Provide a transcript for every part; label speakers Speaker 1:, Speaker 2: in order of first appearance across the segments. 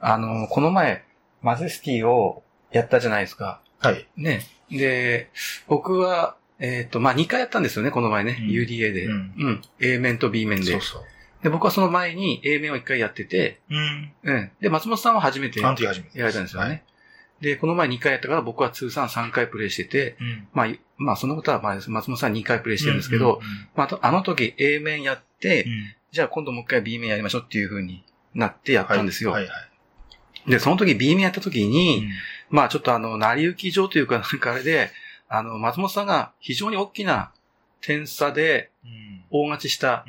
Speaker 1: あの、この前、マゼスティをやったじゃないですか。
Speaker 2: はい。
Speaker 1: ね。で、僕は、えっ、と、まあ、2回やったんですよね、この前ね。
Speaker 2: うん
Speaker 1: UDA で、
Speaker 2: う
Speaker 1: うんん。A 面と B 面で。
Speaker 2: そうそう。
Speaker 1: で、僕はその前に A 面を1回やってて、
Speaker 2: うん。
Speaker 1: うん。で、松本さんは初めて。やられたんですよね。
Speaker 2: はい。
Speaker 1: で、この前2回やったから僕は通算3回プレイしてて、
Speaker 2: うん。
Speaker 1: まあ、いまあ、そのことは、まあ、松本さん2回プレイしてるんですけど、まあ、とあの時 A 面やって、
Speaker 2: うん、うん
Speaker 1: じゃあ今度もう一回 B 面やりましょうっていう風になってやったんですよ。
Speaker 2: はいはい。
Speaker 1: で、その時 B 面やった時に、
Speaker 2: うん
Speaker 1: まあちょっとあの、成り行き上というか、なんかあれで、あの、松本さんが非常に大きな点差で
Speaker 2: うん。
Speaker 1: 大勝ちした。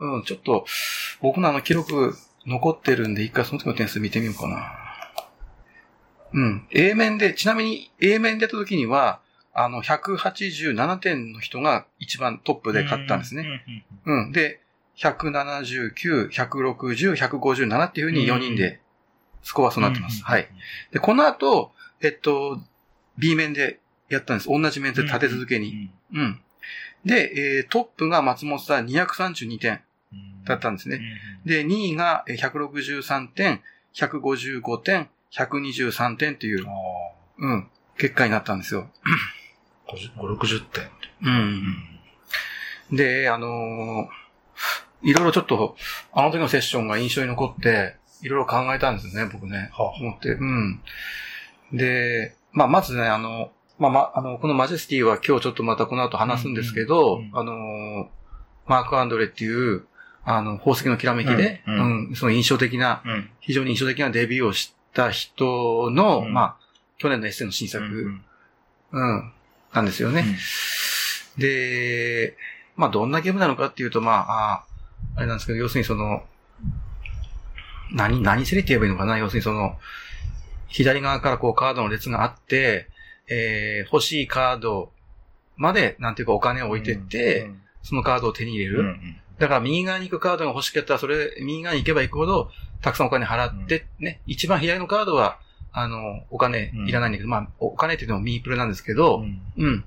Speaker 2: うん。
Speaker 1: うん、ちょっと、僕のあの記録残ってるんで、一回その時の点数見てみようかな。うん。A 面で、ちなみに A 面でやった時には、あの、187点の人が一番トップで勝ったんですね。
Speaker 2: ね。
Speaker 1: うん。で、179、160、157っていう風に4人で、スコアはそうなってます。はい。。で、この後、えっと、B 面でやったんです。同じ面で立て続けに。うん。で、えートップが松本さん232点だったんですね。で、2位がえー163点、155点、123点っていう
Speaker 2: あ、
Speaker 1: うん、結果になったんですよ。
Speaker 2: あ。5、60点。
Speaker 1: うん。で、あのーいろいろちょっと、あの時のセッションが印象に残って、いろいろ考えたんですよね、僕ね。
Speaker 2: は
Speaker 1: 思って。うん。で、まあ、まずね、あの、まあ、ま、あの、このマジェスティは今日ちょっとまたこの後話すんですけど、
Speaker 2: うんうんうん
Speaker 1: あのー、マーク・アンドレっていう、あの、宝石のきらめきで、
Speaker 2: う
Speaker 1: うんん、その印象的な、
Speaker 2: うん。
Speaker 1: 非常に印象的なデビューをした人の、
Speaker 2: うん
Speaker 1: まあ、去年のエッセイの新作、
Speaker 2: うん
Speaker 1: うん、なんですよね。で、まあ、どんなゲームなのかっていうと、まあ、ああれなんですけど、要するにその、何、何セリって言えばいいのかな？要するにその、左側からこうカードの列があって、えー、欲しいカードまで、なんていうかお金を置いてって、そのカードを手に入れる。
Speaker 2: うんうん。
Speaker 1: だから右側に行くカードが欲しかったら、それ、右側に行けば行くほど、たくさんお金払って、ね、一番左のカードは、あの、お金いらないんだけど、まあ、お金って言ってもミープルなんですけど、
Speaker 2: うん。
Speaker 1: うん。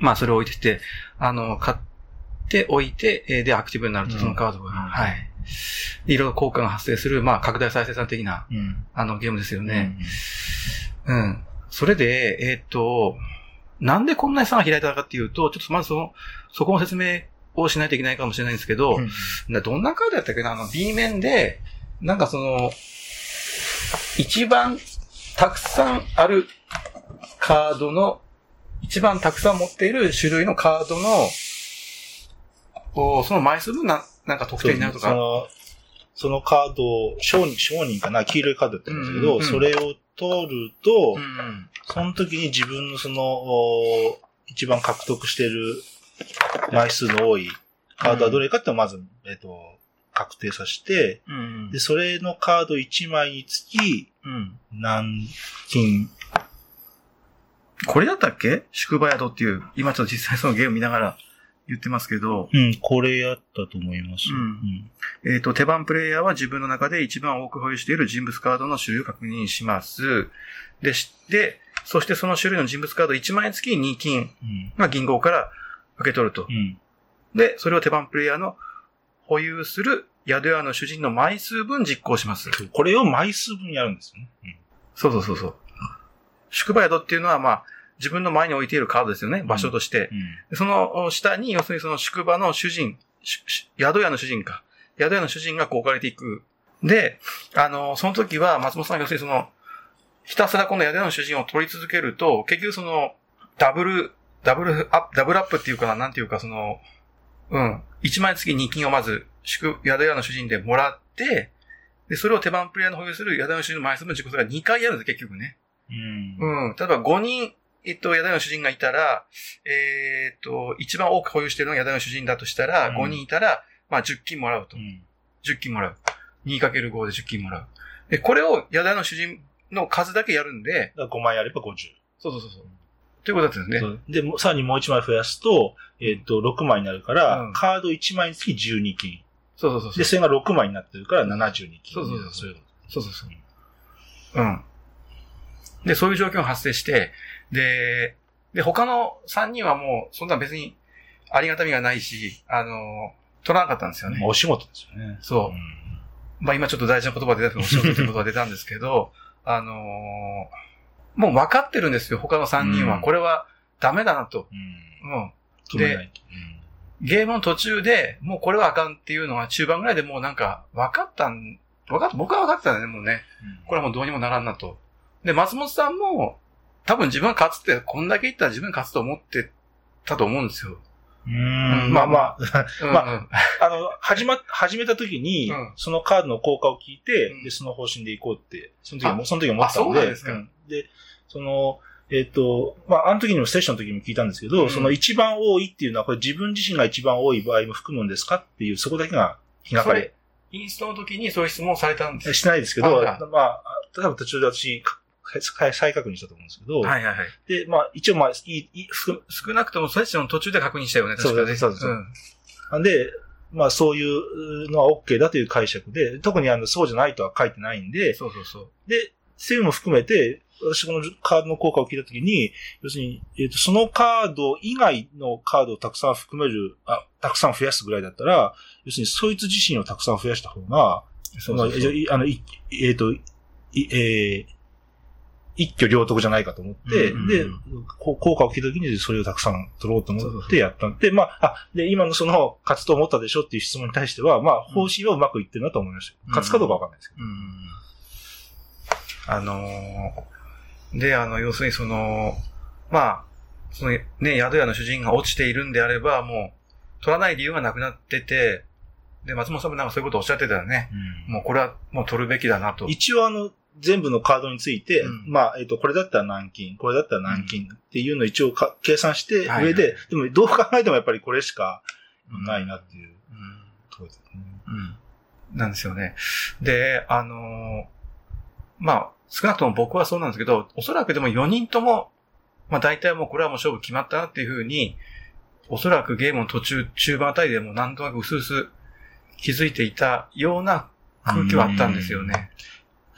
Speaker 1: まあ、それを置いてきて、あの、買っておいて、えーで、アクティブになると、
Speaker 2: うん
Speaker 1: そのカードが、
Speaker 2: うん。
Speaker 1: はい。いろいろ効果が発生する、まあ、拡大再生産的な、
Speaker 2: うん
Speaker 1: あの、ゲームですよ
Speaker 2: うん
Speaker 1: ね。うん。それで、えーっと、なんでこんなに差が開いたかっていうと、ちょっとまずその、そこの説明をしないといけないかもしれないんですけど、
Speaker 2: うん
Speaker 1: などんなカードやったっけな？あの、B 面で、なんかその、一番たくさんあるカードの、一番たくさん持っている種類のカードの、おその枚数分な、なんか得点になるとか？
Speaker 2: その、そのカードを、商人、商人かな、黄色いカードだったんですけど、
Speaker 1: うんうん
Speaker 2: それを取ると、
Speaker 1: うん
Speaker 2: その時に自分のその、お一番獲得してる枚数の多いカードはどれかってまず、えっと、確定させて、
Speaker 1: うん。
Speaker 2: で、それのカード1枚につき、
Speaker 1: うん。
Speaker 2: 何金、
Speaker 1: これだったっけ？宿場宿っていう、今ちょっと実際そのゲーム見ながら言ってますけど、
Speaker 2: うん、これやったと思います。
Speaker 1: うんえっ、と、手番プレイヤーは自分の中で一番多く保有している人物カードの種類を確認します。で、しで、そしてその種類の人物カード1枚付き2金
Speaker 2: うん。
Speaker 1: が銀行から受け取ると
Speaker 2: う。ん。
Speaker 1: で、それを手番プレイヤーの保有する宿屋の主人の枚数分実行します。
Speaker 2: これを枚数分やるんですよね。
Speaker 1: そうそうそうそう。宿場宿っていうのは、まあ、自分の前に置いているカードですよね、場所として。
Speaker 2: うん。
Speaker 1: でその下に、要するにその宿場の主人、宿屋の主人か。宿屋の主人がこう置かれていく。で、あの、その時は松本さんが要するにその、ひたすらこの宿屋の主人を取り続けると、結局その、ダブル、ダブルアップ、ダブルアップっていうかな、なんていうかその、うん。1枚月2金をまず、宿、宿屋の主人でもらって、で、それを手番プレイヤーの保有する宿屋の主人の枚数の自己が2回やるんです、結局ね。
Speaker 2: うん。
Speaker 1: うん。例えば5人、えっと、宿屋の主人がいたら、えーっと、一番多く保有しているのが宿屋の主人だとしたら、
Speaker 2: うん
Speaker 1: 5人いたら、まあ10金もらうと。
Speaker 2: うん。
Speaker 1: 10金もらう。2×5 で10金もらう。で、これを宿屋の主人の数だけやるんで、
Speaker 2: だから5枚やれば50。
Speaker 1: そうそうそうそう。ということですね。
Speaker 2: そうで、もうさらにもう1枚増やすと、えっ、と、6枚になるから、
Speaker 1: うん
Speaker 2: カード1枚につき12金。
Speaker 1: そうそうそうそう。
Speaker 2: で、それが6枚になってるから72金。
Speaker 1: そうそうそう
Speaker 2: そういうこ
Speaker 1: そうそうそう。うん。で、そういう状況が発生して、で、で、他の3人はもう、そんな別にありがたみがないし、あの、取らなかったんですよ
Speaker 2: と。
Speaker 1: ね
Speaker 2: まあ。お仕事ですよね。
Speaker 1: そう
Speaker 2: うん
Speaker 1: まあ今ちょっと大事な言葉出たけど、お仕事という言葉が出たんですけど、あのーもう分かってるんですよ、他の3人は。
Speaker 2: うん
Speaker 1: これはダメだなと。
Speaker 2: うん。
Speaker 1: うん。
Speaker 2: 止めないと。
Speaker 1: ゲームの途中で、もうこれはあかんっていうのは中盤ぐらいでもうなんか分かったん、分かっ僕は分かってたね、もうね。
Speaker 2: うん
Speaker 1: これはもうどうにもならんなと。で、松本さんも、多分自分が勝つって、こんだけ言ったら自分が勝つと思ってたと思うんですよ。
Speaker 2: うーん、まあまあ、
Speaker 1: うん、
Speaker 2: ま
Speaker 1: うん
Speaker 2: あの、始ま、始めた時に、
Speaker 1: うん。
Speaker 2: そのカードの効果を聞いて、
Speaker 1: うん。
Speaker 2: で、その方針でいこうって、その時も、
Speaker 1: あ
Speaker 2: その時思ったので、
Speaker 1: で
Speaker 2: その、えっ、と、まあ、あの時にもセッションの時も聞いたんですけど、
Speaker 1: うん。
Speaker 2: その一番多いっていうのは、これ自分自身が一番多い場合も含むんですかっていう、そこだけが気がかり。
Speaker 1: インストの時にそういう質問をされたんですよ。
Speaker 2: してないですけど、
Speaker 1: あ
Speaker 2: まあ、多分途中で私、再確認したと思うんですけど、
Speaker 1: はいはいはい。
Speaker 2: で、まあ、一応まあ、いい、
Speaker 1: 少なくともセッションの途中で確認したよね、確かね。
Speaker 2: そうですそうです
Speaker 1: ん
Speaker 2: なんで、まあそういうのは OK だという解釈で、特にあのそうじゃないとは書いてないんで、
Speaker 1: そうそうそう。
Speaker 2: で、そういうのも含めて、私このカードの効果を聞いたときに、要するに、えっ、と、そのカード以外のカードをたくさん含める、あ、たくさん増やすぐらいだったら、要するにそいつ自身をたくさん増やした方が、まあ
Speaker 1: そうそうそう
Speaker 2: いあの、いえっ、と、いえー一挙両得じゃないかと思って、
Speaker 1: うんうんうん
Speaker 2: で、こう効果を聞いたときにそれをたくさん取ろうと思ってやったんで、まあ、あ、で、今のその、勝つと思ったでしょっていう質問に対しては、まあ、方針はうまくいってるなと思いました。
Speaker 1: うん
Speaker 2: 勝つかどうかわかんないですけど。
Speaker 1: うんあのーで、あの、要するにその、まあ、そのね、宿屋の主人が落ちているんであれば、もう、取らない理由がなくなってて、で、松本さんもなんかそういうことをおっしゃってたよね。もうこれはもう取るべきだなと。
Speaker 2: 一応あの、全部のカードについて、
Speaker 1: うん
Speaker 2: まあ、えっ、と、これだったら何金、これだったら何金っていうのを一応か計算して
Speaker 1: はい
Speaker 2: 上で、でもどう考えてもやっぱりこれしかないなっていう
Speaker 1: うん
Speaker 2: ね。
Speaker 1: うん。なんですよね。で、あのーまあ、少なくとも僕はそうなんですけど、おそらくでも4人とも、まあ大体もうこれはもう勝負決まったなっていうふうに、おそらくゲームの途中、中盤あたりでもなんとなく薄々気づいていたような空気はあったんですよね。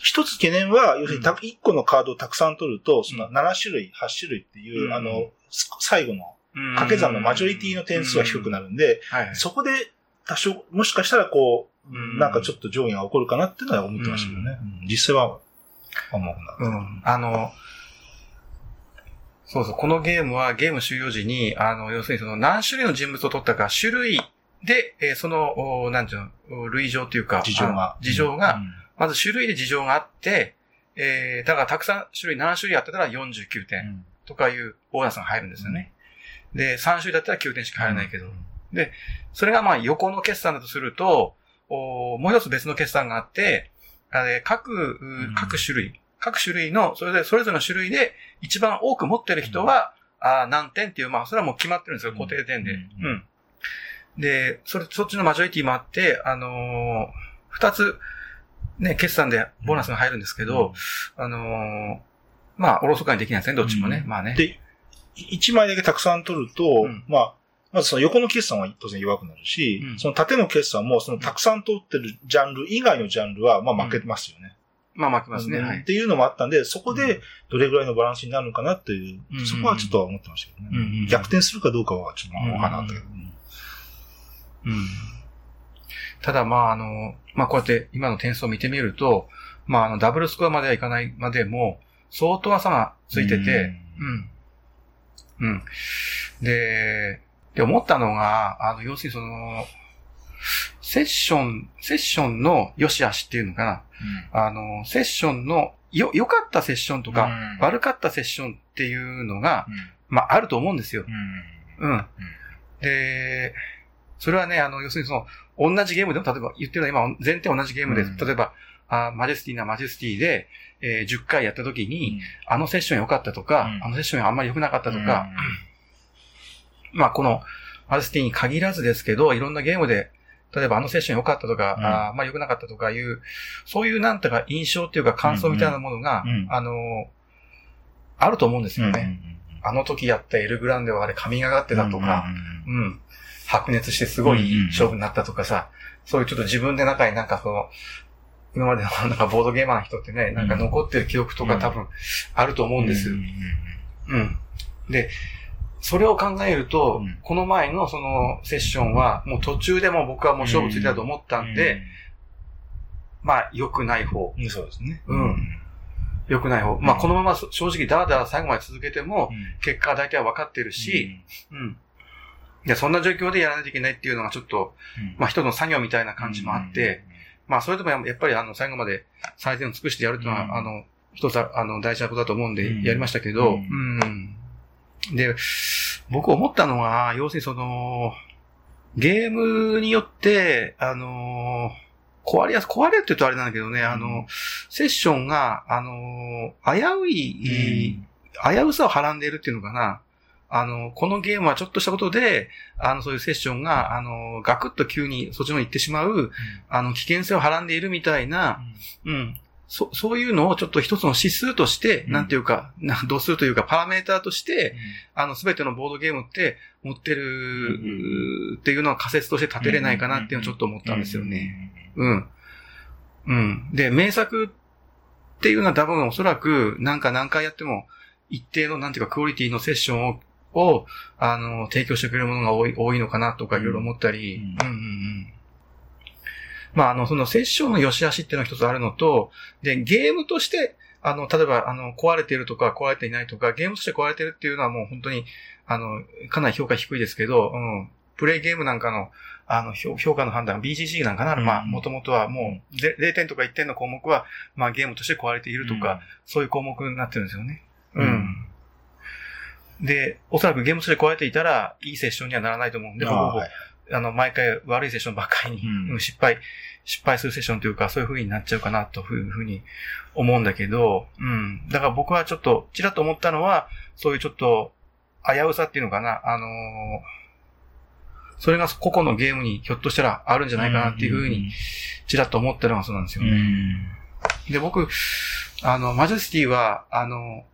Speaker 2: 一つ懸念は、要するにた
Speaker 1: うん。
Speaker 2: 1個のカードをたくさん取ると、その7種類、8種類っていう、
Speaker 1: うん。
Speaker 2: あの、す最後の
Speaker 1: うん。
Speaker 2: 掛け算のマジョリティの点数が低くなるんで。そこで多少、もしかしたらこう、
Speaker 1: うん。
Speaker 2: なんかちょっと上下が起こるかなっていうのは思ってましたけどね。うん。実際は、あんまな。
Speaker 1: うん。あの、そうそう、このゲームはゲーム終了時に、あの、要するにその何種類の人物を取ったか、種類で、えーその、おなんていうの、類情っていうか、
Speaker 2: 事情が。
Speaker 1: あ。事情が、
Speaker 2: うん
Speaker 1: まず種類で事情があって、えー、だからたくさん種類、7種類あったら49点とかいうボーナスが入るんですよね。で、3種類だったら9点しか入らないけど。それがまあ横の決算だとすると、おもう一つ別の決算があって、あれ各、う
Speaker 2: うん
Speaker 1: 各種類、各種類の、それで、それぞれの種類で一番多く持ってる人は、あー何点っていう、まあ、それはもう決まってるんですよ、固定点で。
Speaker 2: う
Speaker 1: うんん。で、それ、そっちのマジョリティもあって、あのー二つ、ね、決算でボーナスが入るんですけど、あのーまあ、おろそかにできないですね、どっちもね。
Speaker 2: うん
Speaker 1: まあね。
Speaker 2: で、1枚だけたくさん取ると、
Speaker 1: うん
Speaker 2: まあ、まずその横の決算は当然弱くなるし、
Speaker 1: うん
Speaker 2: その縦の決算もそのたくさん取ってるジャンル以外のジャンルは、まあ負けますよね。
Speaker 1: まあ、負けますね。はい。
Speaker 2: うんっていうのもあったんで、そこでどれぐらいのバランスになるのかなっていう、
Speaker 1: うん
Speaker 2: そこはちょっとは思ってましたけどね。
Speaker 1: うんうん
Speaker 2: 逆転するかどうかはちょっとまあわからなかったけど。
Speaker 1: うん。ただ、まあ、あの、まあ、こうやって今の点数を見てみると、まあ、あの、ダブルスコアまではいかないまでも、相当差がついてて、うん。うん。で、で、思ったのが、あの、要するにその、セッション、セッションの良し悪しっていうのかな。あの、セッションの、よ、良かったセッションとか、
Speaker 2: うん
Speaker 1: 悪かったセッションっていうのが、
Speaker 2: うん
Speaker 1: まあ、あると思うんですよ。
Speaker 2: うん
Speaker 1: うん。で、それはね、あの、要するにその、同じゲームでも、例えば言ってるのは今、前提同じゲームで、
Speaker 2: うん。
Speaker 1: 例えば、あマジェスティなマジェスティで、えー10回やった時に、あのセッション良かったとか、
Speaker 2: うん。
Speaker 1: あのセッションあんまり良くなかったとか、まあ、この、マジェスティに限らずですけど、いろんなゲームで、例えばあのセッション良かったとか、
Speaker 2: うん。
Speaker 1: あーまあ良くなかったとかいう、そういうなんとか印象っていうか感想みたいなものが、
Speaker 2: うん。うん。
Speaker 1: あの、あると思うんです
Speaker 2: うん
Speaker 1: よね。あの時やったエルグランデはあれ髪がかってたとか、うん。白熱してすごいいい勝負になったとかさ、そういうちょっと自分で中になんかその、今までのなんかボードゲーマーの人ってね、なんか残ってる記憶とか多分あると思うんです。
Speaker 2: う
Speaker 1: うんん。で、それを考えると、
Speaker 2: うん
Speaker 1: この前のそのセッションは、もう途中でもう僕はもう勝負ついたと思ったんで、まあ、良くない方。
Speaker 2: うん、そうですね。
Speaker 1: うん良くない方。まあ、
Speaker 2: うん
Speaker 1: このまま正直、だらだら最後まで続けても、
Speaker 2: うん
Speaker 1: 結果は大体分かってるし、うん。いや、そんな状況でやらないといけないっていうのがちょっと、
Speaker 2: うん。
Speaker 1: まあ、一つの作業みたいな感じもあって、、まあ、それでもややっぱり、あの、最後まで最善を尽くしてやるっていうのは、
Speaker 2: うん。
Speaker 1: あの、一つ、あの、大事なことだと思うんで、
Speaker 2: うん。
Speaker 1: やりましたけど、
Speaker 2: う
Speaker 1: うん。で、僕思ったのは、要するにその、ゲームによって、あの、壊れやす、壊れるって言うとあれなんだけどね、あの、セッションが、あの、危うい、危うさをはらんでいるっていうのかな。あの、このゲームはちょっとしたことで、あの、そういうセッションが、あの、ガクッと急にそっちの方に行ってしまう、あの、危険性をはらんでいるみたいな、うん。そ、そういうのをちょっと一つの指数として、
Speaker 2: うん
Speaker 1: なんていうか、な度数というか、パラメーターとして、あの、すべてのボードゲームって持ってる、っていうのは仮説として立てれないかなっていうのをちょっと思ったんですよね。。うん。うん。で、名作っていうのは多分おそらく、なんか何回やっても、一定の、なんていうか、クオリティのセッションを、を、あの、提供してくれるものが多い、多いのかなとかいろいろ思ったり、
Speaker 2: うん
Speaker 1: うんうんうん。まあ、あの、そのセッションの良し悪しっていうのが一つあるのと、で、ゲームとして、あの、例えば、あの、壊れているとか、壊れていないとか、ゲームとして壊れてるっていうのはもう本当に、あの、かなり評価低いですけど、うん。プレイゲームなんかの、あの、評評価の判断、BGC なんかなら、まあ、
Speaker 2: うん
Speaker 1: もともとはもう、で0点とか1点の項目は、まあ、ゲームとして壊れているとか、、そういう項目になってるんですよね。う
Speaker 2: うん
Speaker 1: ん。で、おそらくゲームとして壊れていたら、いいセッションにはならないと思うんで、
Speaker 2: あ
Speaker 1: ほぼほぼ
Speaker 2: はい
Speaker 1: あの、毎回悪いセッションばっかりに、
Speaker 2: うん
Speaker 1: うん失敗、失敗するセッションというか、そういう風になっちゃうかな、というふうに思うんだけど、うん。だから僕はちょっと、ちらっと思ったのは、そういうちょっと、危うさっていうのかな、あのーそれが個々のゲームにひょっとしたらあるんじゃないかなっていうふうに、ちらっと思ったのがそうなんですよ
Speaker 2: う
Speaker 1: ね。
Speaker 2: ん。
Speaker 1: で、僕、あの、マジェスティは、あの、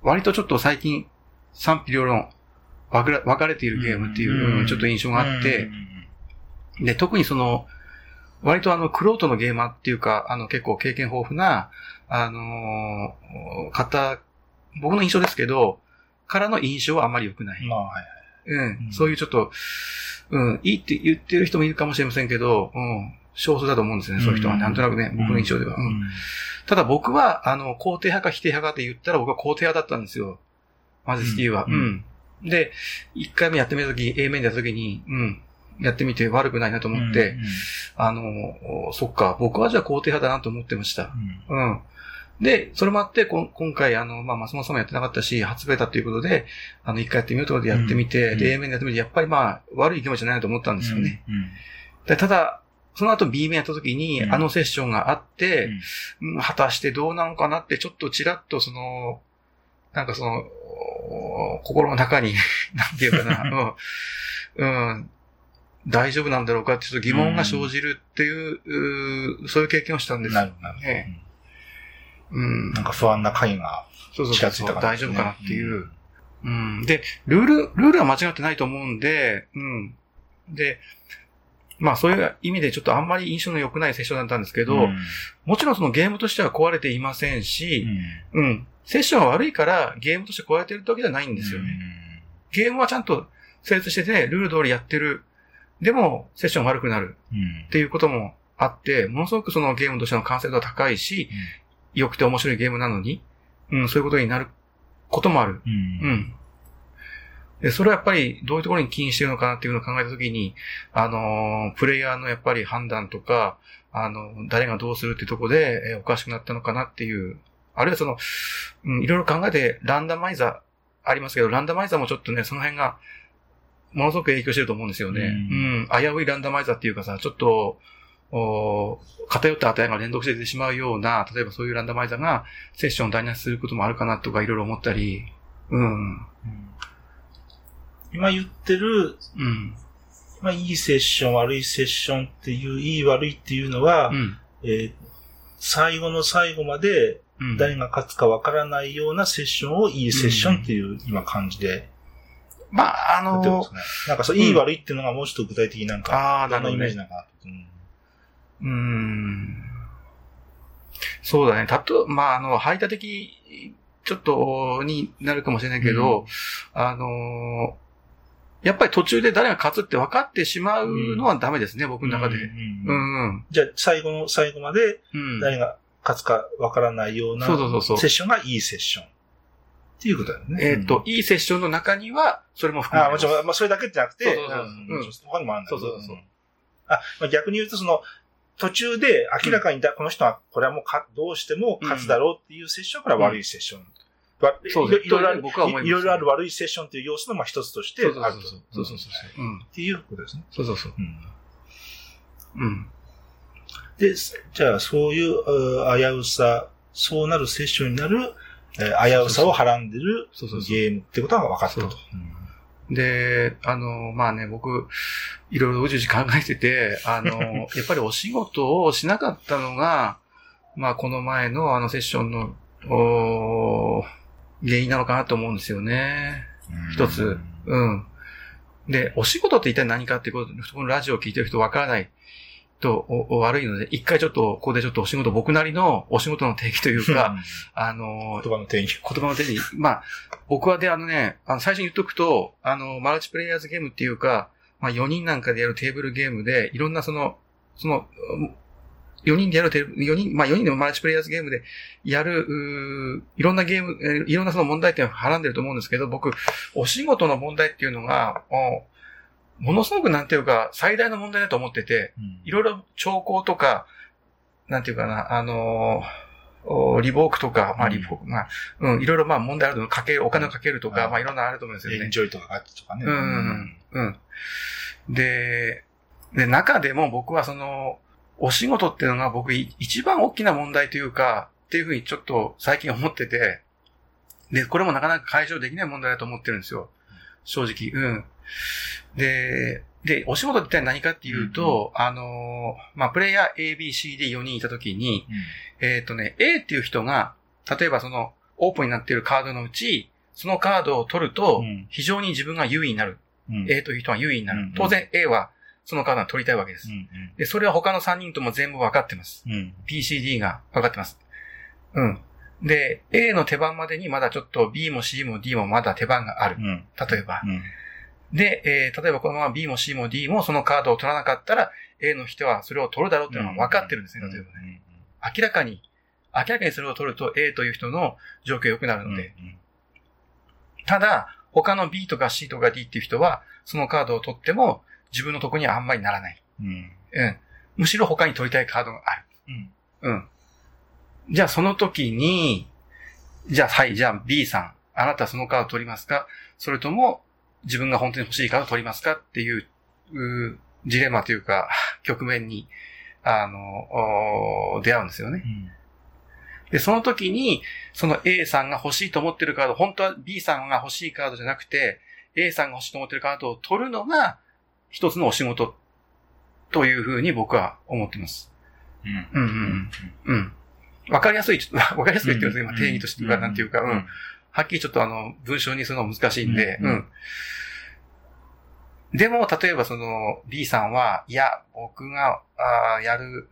Speaker 1: 割とちょっと最近、賛否両論、分かれ分かれているゲームっていう、ちょっと印象があって、で、特にその、割とあの、クロートのゲーマーっていうか、あの、結構経験豊富な、あのー方、僕の印象ですけど、からの印象はあまり良くない。
Speaker 2: まあ、はい。
Speaker 1: うん、
Speaker 2: うん
Speaker 1: そういうちょっと、うん、いいって言ってる人もいるかもしれませんけど、うん、少数だと思うんですね、そういう人は。
Speaker 2: うん
Speaker 1: なんとなくね、僕の印象では。うんただ僕は、あの、肯定派か否定派かって言ったら僕は肯定派だったんですよ。マジスティは。
Speaker 2: う
Speaker 1: うんん。で、一回目やってみたとき、A 面でやったときに、うん、やってみて悪くないなと思って、あの、おそっか、僕はじゃあ肯定派だなと思ってました。うん。で、それもあって、こん今回、あの、まあ、松本さんもやってなかったし、初ベータということで、あの、一回やってみようということでやってみて、
Speaker 2: うん
Speaker 1: で、A 面でやってみて、やっぱりまあ、悪い気持ちじゃないなと思ったんですよね。
Speaker 2: うん。
Speaker 1: でただ、その後 B 面やった時に、
Speaker 2: うん
Speaker 1: あのセッションがあって、
Speaker 2: うん
Speaker 1: うん果たしてどうなのかなって、ちょっとちらっとその、なんかその、お心の中に、なんていうかな、うん、うん、大丈夫なんだろうか？ってちょっと疑問が生じるっていう、うーそういう経験をしたんです。
Speaker 2: なるほど
Speaker 1: ねうん。
Speaker 2: なんか不安な影が近づいたから
Speaker 1: 大丈夫かなっていう。うん。で、ルール、ルールは間違ってないと思うんで、うん。で、まあそういう意味でちょっとあんまり印象の良くないセッションだったんですけど、もちろんそのゲームとしては壊れていませんし、うん。セッションが悪いからゲームとして壊れてるわけじゃないんですよね。ゲームはちゃんと成立してて、ルール通りやってる。でも、セッションが悪くなるっていうこともあって、ものすごくそのゲームとしての完成度は高いし、良くて面白いゲームなのに、うん、そういうことになることもある。うん。で、それはやっぱりどういうところに起因してるのかなっていうのを考えたときに、あのープレイヤーのやっぱり判断とか、あの、誰がどうするってところで、えーおかしくなったのかなっていう、あるいはその、うん、いろいろ考えて、ランダマイザーありますけど、ランダマイザーもちょっとね、その辺が、ものすごく影響してると思うんですよね。
Speaker 2: う
Speaker 1: うんん、危ういランダマイザーっていうかさ、ちょっと、お偏った値が連続して出てしまうような、例えばそういうランダマイザーがセッションを台無しすることもあるかなとかいろいろ思ったり、うん。
Speaker 2: 今言ってる、
Speaker 1: うん。
Speaker 2: まあ、いいセッション、悪いセッションっていう、いい悪いっていうのは、
Speaker 1: うん。
Speaker 2: えー最後の最後まで
Speaker 1: うん。
Speaker 2: 誰が勝つかわからないようなセッションをいいセッションっていう今感じで
Speaker 1: まあ、あの。
Speaker 2: なんかそう、いい悪いっていうのがもうちょっと具体的になんか、
Speaker 1: ああ、な
Speaker 2: どんなイメージ。なのか。うん。
Speaker 1: そうだね。たと、まあ、あの、排他的、ちょっと、になるかもしれないけど、あの、やっぱり途中で誰が勝つって分かってしまうのはダメですね、僕の中で。
Speaker 2: う
Speaker 1: うん。
Speaker 2: じゃあ、最後の最後まで
Speaker 1: うん。
Speaker 2: 誰が勝つかわからないようなセッションがいいセッション。っていうことだよね。
Speaker 1: えっ、と、いいセッションの中には、それも含まれます。
Speaker 2: あもちろん、まあ、それだけじゃなくて、他にもあるんだけど。
Speaker 1: そうそうそうん
Speaker 2: あ、まあ、逆に言うと、その、途中で明らかにだ、この人は、これはもうか、どうしても勝つだろうっていうセッションから悪いセッション。わ
Speaker 1: そうです
Speaker 2: いろいろある、
Speaker 1: 僕は思います
Speaker 2: いろいろある悪いセッションという要素のまあ一つとしてあると。
Speaker 1: そうそうそうそうそうそうそう。うん。
Speaker 2: っていうことですね。
Speaker 1: そうそうそう。
Speaker 2: うん
Speaker 1: うん。
Speaker 2: で、じゃあ、そういうう危うさ、そうなるセッションになる、えー危うさをはらんでるゲームってことが分かったと。
Speaker 1: そうで、あの、まあね、僕、いろいろうじうじ考えてて、あの、やっぱりお仕事をしなかったのが、まあ、この前のあのセッションの、おー原因なのかなと思うんですよね。
Speaker 2: うん
Speaker 1: 一つ。うん。で、お仕事って一体何かってこと、このラジオを聞いてる人わからないと悪いので、一回ちょっと、ここでちょっとお仕事、僕なりのお仕事の定義というか、あの、
Speaker 2: 言葉の定義。
Speaker 1: 言葉の定義。まあ、僕はで、あのね、あの、最初に言っとくと、あの、マルチプレイヤーズゲームっていうか、まあ、4人なんかでやるテーブルゲームで、いろんなその、その、4人でやるテーブル、4人、まあ4人でもマルチプレイヤーズゲームでやる、いろんなゲーム、えーいろんなその問題点をはらんでると思うんですけど、僕、お仕事の問題っていうのが、ものすごくなんていうか、最大の問題だと思ってて、いろいろ兆候とか、なんていうかな、あのーおリボークとか、まあリボーク、まあ、うん、いろいろまあ問題あると思うかける、お金をかけるとか、
Speaker 2: うん
Speaker 1: まあいろんなあると思うんですよね
Speaker 2: エン。ジョイとかガチとかね。
Speaker 1: うんうんうん。うん。で、で、中でも僕はその、お仕事っていうのが僕い一番大きな問題というか、っていうふうにちょっと最近思ってて、で、これもなかなか解消できない問題だと思ってるんですよ。正直。うん。で、で、お仕事って一体何かっていうと、あの、まあ、プレイヤー A、B、C、D4 人いたときに、えっ、とね、A っていう人が、例えばその、オープンになっているカードのうち、そのカードを取ると
Speaker 2: うん、
Speaker 1: 非常に自分が優位になる。
Speaker 2: うん。
Speaker 1: A という人が優位にな
Speaker 2: うんうん。
Speaker 1: る当然 A はそのカードを取りたいわけです
Speaker 2: う。ん
Speaker 1: で、それは他の3人とも全部分かってます。
Speaker 2: うん。うん。
Speaker 1: PCD が分かってます。うん。で、A の手番までにまだちょっと B も C も D もまだ手番がある。
Speaker 2: うん。
Speaker 1: 例えば。
Speaker 2: うん。
Speaker 1: で、えー例えばこのまま B も C も D もそのカードを取らなかったら A の人はそれを取るだろうっていうのが分かってるんですね。例えばね。明らかに、明らかにそれを取ると A という人の状況良くなるので。ただ、他の B とか C とか D っていう人は、そのカードを取っても自分のとこにはあんまりならない。
Speaker 2: うん。
Speaker 1: うん。むしろ他に取りたいカードがある。
Speaker 2: うん。
Speaker 1: うん。じゃあその時に、じゃあはい、じゃあ B さん、あなたそのカード取りますか？それとも自分が本当に欲しいカード取りますかっていう、ジレンマというか、局面に、あの、出会うんですよね。で、その時に、その A さんが欲しいと思ってるカード、本当は B さんが欲しいカードじゃなくて、A さんが欲しいと思ってるカードを取るのが、一つのお仕事というふうに僕は思ってます。
Speaker 2: うん。
Speaker 1: うんうんうん。わかりやすい、わかりやすいって言うと今定義としてはなんていうか、うん。はっきりちょっとあの、文章にするのは難しいんで、
Speaker 2: う
Speaker 1: うんん。でも、例えばその B さんは、いや、僕が、あーやる、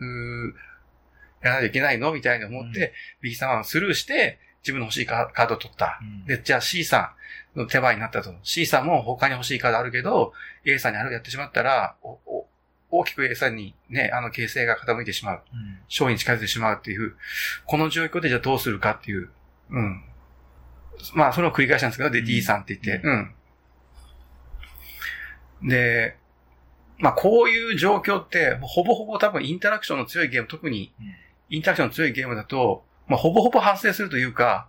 Speaker 1: やらないといけないのみたいに思って、B さんはスルーして、自分の欲しいカカードを取った。で、じゃあ C さんの手番になったと。C さんも他に欲しいカードあるけど、A さんにあるやってしまったら、おお大きく A さんにね、あの形勢が傾いてしまう。
Speaker 2: うん。
Speaker 1: 勝利に近づいてしまうっていう、この状況でじゃあどうするかっていう、うん。まあ、それを繰り返したんですけど、で、
Speaker 2: うん
Speaker 1: D さんって言って、うん。で、まあ、こういう状況って、ほぼほぼ多分インタラクションの強いゲーム、特に
Speaker 2: うん
Speaker 1: インタラクションの強いゲームだと、まあ、ほぼほぼ発生するというか、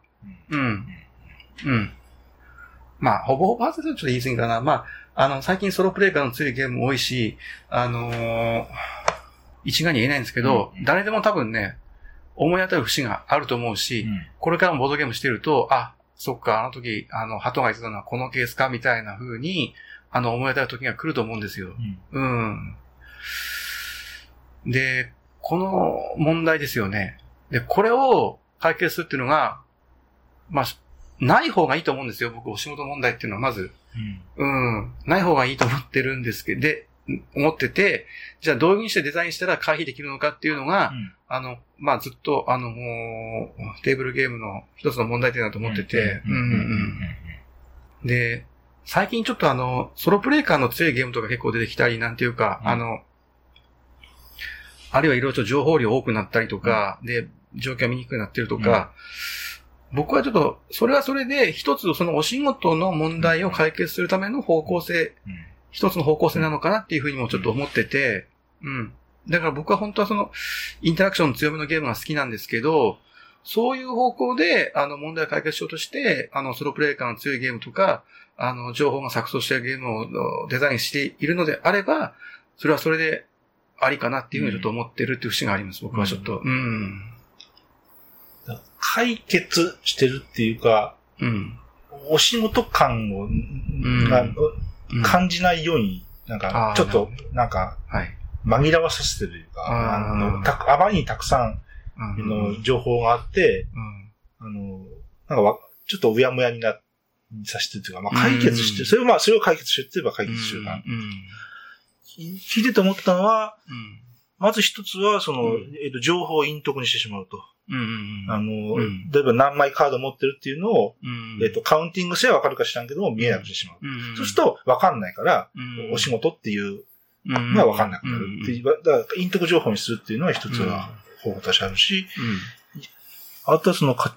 Speaker 1: うん。うん。まあ、ほぼほぼ発生するとちょっと言い過ぎかな。まあ、あの、最近ソロプレイ感の強いゲームも多いし、あのー一概に言えないんですけど、
Speaker 2: うん
Speaker 1: 誰でも多分ね、思い当たる節があると思うし、これからもボードゲームしてると、あ、そっか、あの時、あの、鳩が言ってたのはこのケースか、みたいな風に、あの、思い当たる時が来ると思うんですよ。うん。で、この問題ですよね。で、これを解決するっていうのが、まあ、ない方がいいと思うんですよ。僕、お仕事問題っていうのはまず。うん。ない方がいいと思ってるんですけど、で、思ってて、じゃあどういうふうにしてデザインしたら回避できるのかっていうのが、あの、まあ、ずっと、あの、もうテーブルゲームの一つの問題点だと思ってて、で、最近ちょっとあの、ソロプレイ感の強いゲームとか結構出てきたり、なんていうか、
Speaker 2: うん
Speaker 1: あの、あるいはいろいろと情報量多くなったりとか、で、状況見にくくなってるとか、僕はちょっと、それはそれで、一つそのお仕事の問題を解決するための方向性、一つの方向性なのかなっていうふうにもちょっと思ってて、うん。だから僕は本当はその、インタラクション強めのゲームが好きなんですけど、そういう方向で、あの、問題を解決しようとして、あの、ソロプレイ感の強いゲームとか、あの、情報が錯綜しているゲームをデザインしているのであれば、それはそれでありかなっていうふうにちょっと思ってるっていう節があります、僕はちょっと。うん。
Speaker 2: 解決してるっていうか、
Speaker 1: うん。
Speaker 2: お仕事感を、
Speaker 1: うん
Speaker 2: 感じないように、なんかちょっと
Speaker 1: な
Speaker 2: んか、
Speaker 1: はい。
Speaker 2: 紛らわさせてるというか、
Speaker 1: あ
Speaker 2: のたあまりにたくさ
Speaker 1: うん
Speaker 2: んの情報があって、
Speaker 1: うん。
Speaker 2: あの、なんかわ、ちょっとうやむやにな、させてるというか、まあ解決して、
Speaker 1: うん
Speaker 2: それをまあ、それを解決してって言えば解決してるかな。
Speaker 1: うん。
Speaker 2: 聞いてて思ったのは、
Speaker 1: うん。
Speaker 2: まず一つは、その、
Speaker 1: うん
Speaker 2: えっ、と、情報を陰徳にしてしまうと。あの、
Speaker 1: うん
Speaker 2: 例えば何枚カード持ってるっていうのを、
Speaker 1: うん。
Speaker 2: えっ、と、カウンティングすればわかるか知らんけども、見えなくしてしまう。
Speaker 1: うん、
Speaker 2: そうすると、わかんないから、
Speaker 1: うん、
Speaker 2: お仕事っていうがわかんなくなる。っていう、だから、陰徳情報にするっていうのは一つは方法としてあるし、あとはそのか、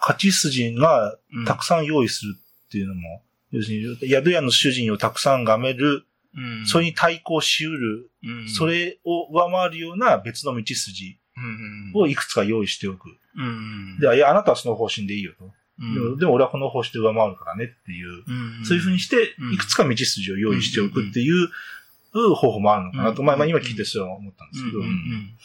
Speaker 2: 勝ち筋が
Speaker 1: うん。
Speaker 2: たくさん用意するっていうのも、要するに、宿屋の主人をたくさんがめる、
Speaker 1: うん、
Speaker 2: それに対抗しうる、
Speaker 1: うん、
Speaker 2: それを上回るような別の道筋
Speaker 1: うん、
Speaker 2: をいくつか用意しておく。
Speaker 1: うん、
Speaker 2: で、いや、あなたはその方針でいいよと。
Speaker 1: うん、
Speaker 2: でも俺はこの方針で上回るからねっていう、
Speaker 1: うん、
Speaker 2: そういうふうにして
Speaker 1: う、ん。
Speaker 2: いくつか道筋を用意しておくっていう方法もあるのかなと、
Speaker 1: うん。
Speaker 2: まあまあ今聞いてそれは思ったんですけど、
Speaker 1: うん、うん、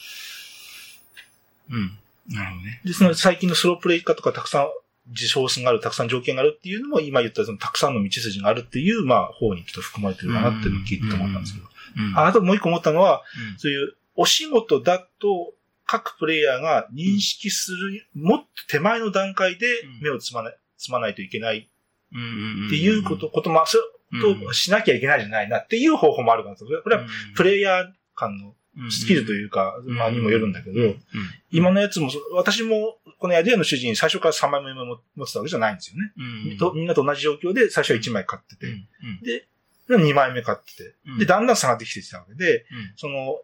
Speaker 1: うん。なるほどね。
Speaker 2: で、その最近のスロープレイ化とかたくさん事象数がある、たくさん条件があるっていうのも、今言ったそのたくさんの道筋があるっていう、まあ、方にちょっと含まれてるかなっていうのを聞いて思ったんですけど。
Speaker 1: うん、
Speaker 2: ああともう一個思ったのは、
Speaker 1: うん、
Speaker 2: そういうお仕事だと、各プレイヤーが認識する、もっと手前の段階で目をつまない、つまないといけない
Speaker 1: うん、
Speaker 2: っていうこと、ことも、としなきゃいけないじゃないなっていう方法もあるかなと。これはプレイヤー間のスキルというか、まあにもよるんだけど、今のやつも、私も、このヤデアの主人、最初から3枚目も持ってたわけじゃないんですよね。みんなと同じ状況で、最初は1枚買ってて、
Speaker 1: うん、
Speaker 2: で、2枚目買ってて、で、だんだん差ができてきたわけで、
Speaker 1: うん、
Speaker 2: その、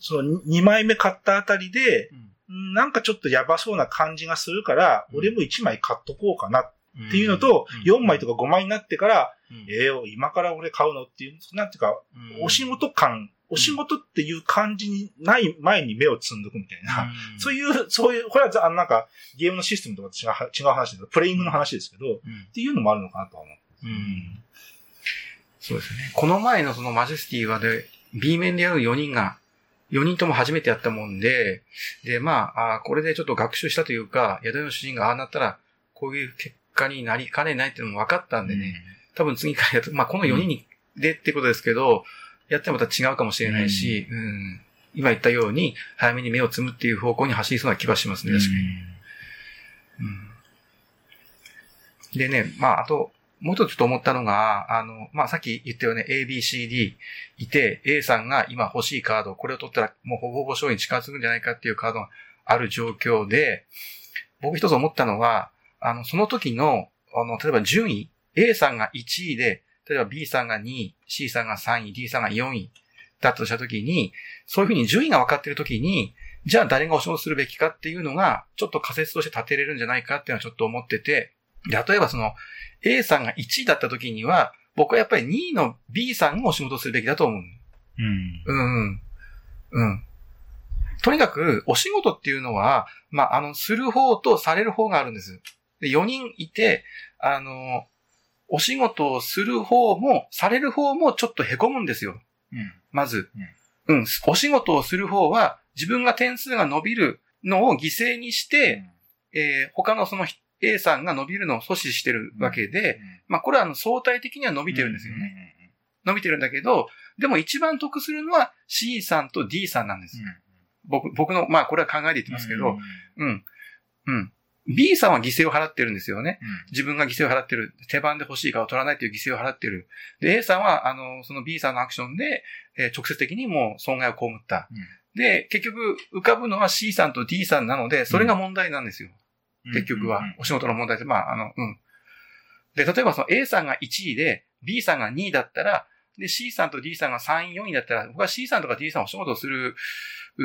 Speaker 2: その2枚目買ったあたりで、
Speaker 1: うん、
Speaker 2: なんかちょっとやばそうな感じがするから、
Speaker 1: うん。
Speaker 2: 俺も1枚買っとこうかなっ
Speaker 1: うん
Speaker 2: ていうのと、4枚と
Speaker 1: か、
Speaker 2: か5枚になってから、
Speaker 1: うん。
Speaker 2: ええよ、今から俺買うの？っていう、なんていうか、
Speaker 1: うん。
Speaker 2: お仕事感、お仕事っていう感じにない前に目をつんどくみたいな、そう
Speaker 1: う
Speaker 2: いう、そういう、これはざあのなんか、ゲームのシステムとかと違う違う話ですけど、プレイングの話ですけど、っ
Speaker 1: ん、
Speaker 2: ていうのもあるのかなとは思う。
Speaker 1: うん。そうですね。この前のそのマジェスティはで、B 面でやる4人が、4人とも初めてやったもんで、で、まあ、あーこれでちょっと学習したというか、宿の主人がああなったら、こういう結果になりかねないっていうのも分かったんでね、多分次からやると、まあ、この4人にでってことですけど、やってもまた違うかもしれないし、うん、今言ったように、早めに目をつむっていう方向に走りそうな気がしますね、確かに。うん。でね、まあ、あと、もう一つちょっと思ったのが、あの、まあ、さっき言ったように A, B, C, D いて、A さんが今欲しいカード、これを取ったらもうほぼほぼ勝利に近づくんじゃないかっていうカードがある状況で、僕一つ思ったのは、あの、その時の、あの、例えば順位、A さんが1位で、例えば B さんが2位、C さんが3位、D さんが4位だったとした時に、そういうふうに順位が分かっている時に、じゃあ誰がお仕事するべきかっていうのが、ちょっと仮説として立てれるんじゃないかっていうのはちょっと思ってて、例えばその A さんが1位だった時には、僕はやっぱり2位の B さんがお仕事するべきだと思う。
Speaker 2: うん。
Speaker 1: うんうん。うん。とにかく、お仕事っていうのは、まあ、あの、する方とされる方があるんです。で、4人いて、あの、お仕事をする方も、される方もちょっと凹むんですよ。
Speaker 2: うん。
Speaker 1: まず。うん。お仕事をする方は、自分が点数が伸びるのを犠牲にして、えー他のその A さんが伸びるのを阻止してるわけで、まあこれはあの相対的には伸びてるんですよね。
Speaker 2: ね。
Speaker 1: 伸びてるんだけど、でも一番得するのは C さんと D さんなんです。僕、僕の、まあこれは考えて言ってますけど、うん。うん。B さんは犠牲を払ってるんですよね。自分が犠牲を払ってる。手番で欲しいから取らないという犠牲を払ってる。で、A さんは、あの、その B さんのアクションで、えー直接的にもう損害を被った。で、結局、浮かぶのは C さんと D さんなので、それが問題なんですよ。結局は。お仕事の問題で、まあ、あの、うん。で、例えばその A さんが1位で、B さんが2位だったら、で、C さんと D さんが3位、4位だったら、僕は C さんとか D さんをお仕事をする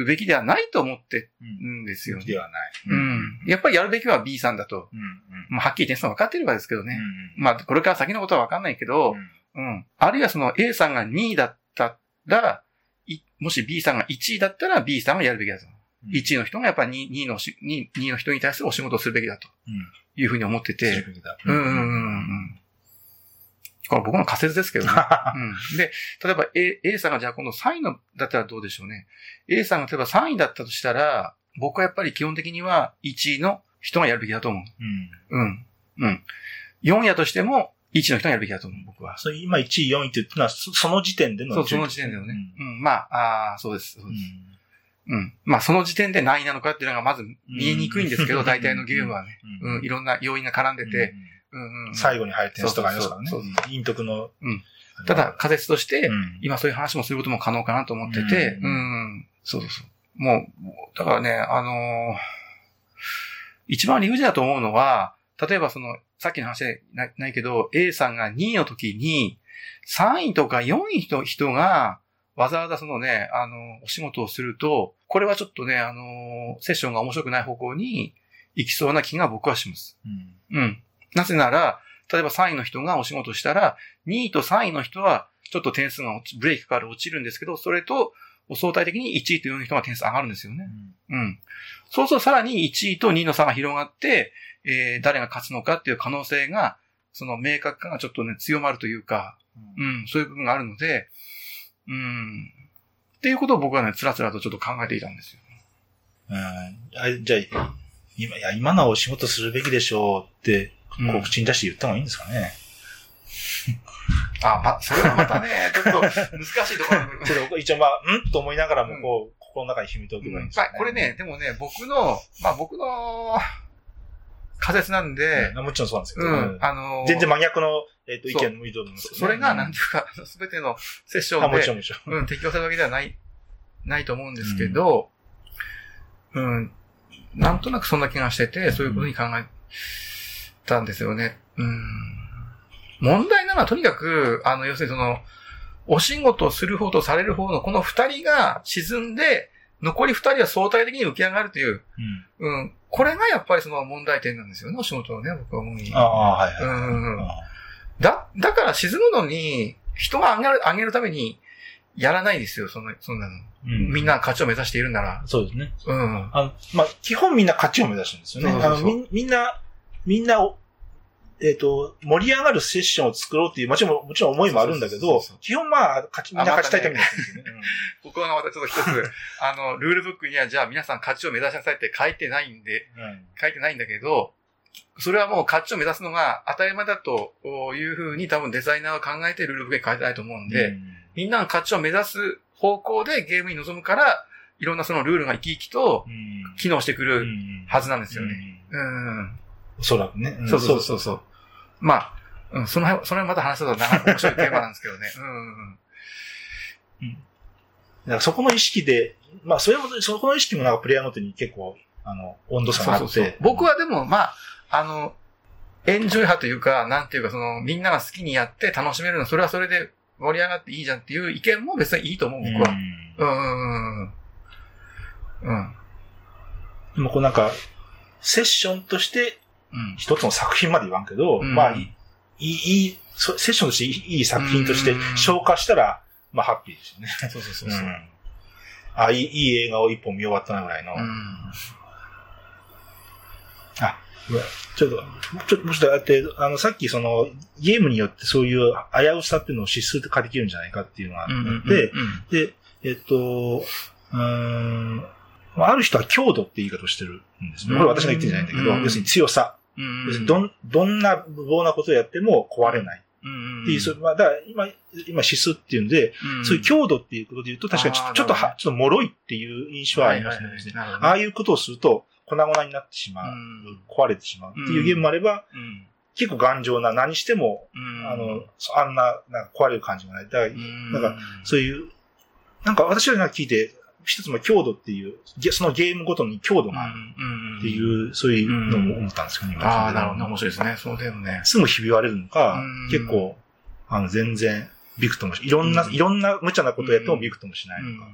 Speaker 1: べきではないと思って
Speaker 2: うん
Speaker 1: るんですよね。
Speaker 2: ではない。
Speaker 1: うん。やっぱりやるべきは B さんだと。
Speaker 2: うん。うん。
Speaker 1: まあ、はっきり点数は分かってるわけですけどね。
Speaker 2: うん。
Speaker 1: まあ、これから先のことは分かんないけど、うん。あるいはその A さんが2位だったら、いもし B さんが1位だったら B さんがやるべきだと。
Speaker 2: うん
Speaker 1: 1位の人がやっぱり 2, 2位のし 2, 2位の人に対するお仕事をするべきだと
Speaker 2: うん。
Speaker 1: いうふうに思ってて。
Speaker 2: するべきだ
Speaker 1: うんうんうんうん。これ僕の仮説ですけどね。うん、で、例えば A, A さんがじゃあ今度3位のだったらどうでしょうね。A さんが例えば3位だったとしたら、僕はやっぱり基本的には1位の人がやるべきだと思
Speaker 2: うん。
Speaker 1: う。うん。うん。4位だとしても1位の人がやるべきだと思う、僕は。
Speaker 2: それ今1位、4位って言ってるのは、そその時点での
Speaker 1: そう、その時点でのね。うん、まあ、ああ、そうです。そう
Speaker 2: う
Speaker 1: です。
Speaker 2: ん。
Speaker 1: うん。まあ、その時点で何位なのかっていうのがまず見えにくいんですけど、
Speaker 2: うん
Speaker 1: 大体のゲームはね。
Speaker 2: うん
Speaker 1: うん、いろんな要因が絡んでて、うんうんうん
Speaker 2: 最後に入る点数とかありますからね。陰徳の。
Speaker 1: うんただ、仮説として
Speaker 2: う、ん、
Speaker 1: 今そういう話もすることも可能かなと思ってて、
Speaker 2: う
Speaker 1: うんん、そうそうそう。もう、だからね、あのー一番理不尽だと思うのは、例えばその、さっきの話でないないけど、A さんが2位の時に、3位とか4位の人が、わざわざそのね、あの、お仕事をすると、これはちょっとね、あの、セッションが面白くない方向に行きそうな気が僕はします。
Speaker 2: うん。
Speaker 1: うん。なぜなら、例えば3位の人がお仕事したら、2位と3位の人は、ちょっと点数が落ちブレーキから落ちるんですけど、それと、相対的に1位と4位の人が点数上がるんですよね。うん。そうするとさらに1位と2位の差が広がって、えー、誰が勝つのかっていう可能性が、その明確化がちょっとね、強まるというか、うん、そういう部分があるので、うん。っていうことを僕はね、つらつらとちょっと考えていたんですよ。
Speaker 2: うん。あじゃあ、今、いや、今のはお仕事するべきでしょうって、
Speaker 1: うん
Speaker 2: こう口に出して言った方がいいんですかね。
Speaker 1: あ、ま、それはまたね、ちょっと難しいところ。に
Speaker 2: ちょっと一応まあ、んと思いながらも、こう、心の中に秘めておけばいいんですかね。
Speaker 1: まあ、これね、でもね、僕の、まあ僕の仮説なんで、
Speaker 2: うん。もちろんそうなんですけど、
Speaker 1: うん、あのー
Speaker 2: 全然真逆の、えっと意見もいいと思いますけどね。
Speaker 1: そそれが、なんていうか、すべてのセッショ
Speaker 2: あ、
Speaker 1: ンで、
Speaker 2: もちろんもちろん。
Speaker 1: うん、適用されるわけではない、ないと思うんですけど、うん、なんとなくそんな気がしてて、そういうことに考えたんですよね。うん。問題なのはとにかく、あの、要するにその、お仕事をする方とされる方のこの二人が沈んで、残り二人は相対的に浮き上がるという、
Speaker 2: うん。
Speaker 1: うん、これがやっぱりその問題点なんですよね、お仕事をね、僕は思うに。
Speaker 2: ああ、はいはい。
Speaker 1: うんだ、だから沈むのに、人が上げる、上げるために、やらないですよ、その、そんなの。
Speaker 2: うん
Speaker 1: みんな勝ちを目指しているなら。
Speaker 2: そうですね。
Speaker 1: うん。
Speaker 2: あの、まあ、基本みんな勝ちを目指してるんですよね。
Speaker 1: そうそうそう
Speaker 2: あのみんみんな、みんなお、えっ、と、盛り上がるセッションを作ろうっていう、もちろん、もちろん思いもあるんだけど基本まあ、勝ち、みんな勝ちたいためにね。
Speaker 1: ここがまたちょっと一つ、あの、ルールブックには、じゃあ皆さん勝ちを目指しなさいって書いてないんで、
Speaker 2: うんうん
Speaker 1: 書いてないんだけど、それはもう勝ちを目指すのが当たり前だというふうに多分デザイナーは考えてルールブックに書いてないと思うんで、
Speaker 2: うん
Speaker 1: みんなが勝ちを目指す方向でゲームに臨むから、いろんなそのルールが生き生きと
Speaker 2: うん
Speaker 1: 機能してくるはずなんですよね。
Speaker 2: ね。
Speaker 1: うん。
Speaker 2: おそらくね。ん
Speaker 1: そうそうそうそう。まあ、うん、その辺、その辺また話すと長く面白いテーマなんですけどね。うんうんうん。
Speaker 2: だからそこの意識で、まあ、それも、そこの意識もなんかプレイヤーごとに結構、あの、温度差があって。
Speaker 1: そうそうそう。僕はでも、まあ、あの、エンジョイ派というか、なんていうか、その、みんなが好きにやって楽しめるの、それはそれで盛り上がっていいじゃんっていう意見も別にいいと思う、僕は。うんうんうんうん。うん。
Speaker 2: でもこうなんか、セッションとして
Speaker 1: うん。
Speaker 2: 一つの作品まで言わんけど、
Speaker 1: うん
Speaker 2: まあ、いい、いい、セッションとしていい作品として
Speaker 1: うん
Speaker 2: 消化したら、まあ、ハッピーですよね。
Speaker 1: そうそうそうそう。
Speaker 2: んあ、いい、いい映画を一本見終わったなぐらいの。
Speaker 1: うん。
Speaker 2: ちょっと、ちょっと、もうちょっとあって、あの、さっきその、ゲームによってそういう危うさっていうのを指数で化できるんじゃないかっていうのがあって、で、えっと、うーん、ある人は強度って言い方をしてるんですね。これ私が言ってるんじゃないんだけど、
Speaker 1: うん
Speaker 2: 要するに強さ。
Speaker 1: うん
Speaker 2: 要するにどん、どんな無謀なことをやっても壊れない。
Speaker 1: うん
Speaker 2: っていう、それまあ、だ今、今指数っていうんで、
Speaker 1: うん
Speaker 2: そういう強度っていうことで言うと、確かにちょっとは、ちょっと脆いっていう印象はありますね。ああいうことをすると、粉々になってしまう、
Speaker 1: うん。
Speaker 2: 壊れてしまうっていうゲームもあれば、
Speaker 1: うん。
Speaker 2: 結構頑丈な、何しても、
Speaker 1: うん。
Speaker 2: あの、そあんな、なんか壊れる感じがない。だから、
Speaker 1: うん。
Speaker 2: なんかそういう、なんか私が聞いて、一つの強度っていう、ゲそのゲームごとに強度があるって
Speaker 1: う
Speaker 2: いう、そういうのも思ったんですけど、今
Speaker 1: ん。ああ、なるほどね。面白いですね。そうだよね。
Speaker 2: すぐひび割れるのか
Speaker 1: うん、
Speaker 2: 結構、あの、全然、ビクともし、いろんな、
Speaker 1: うん
Speaker 2: いろんな無茶なことやってもビクともしないのか。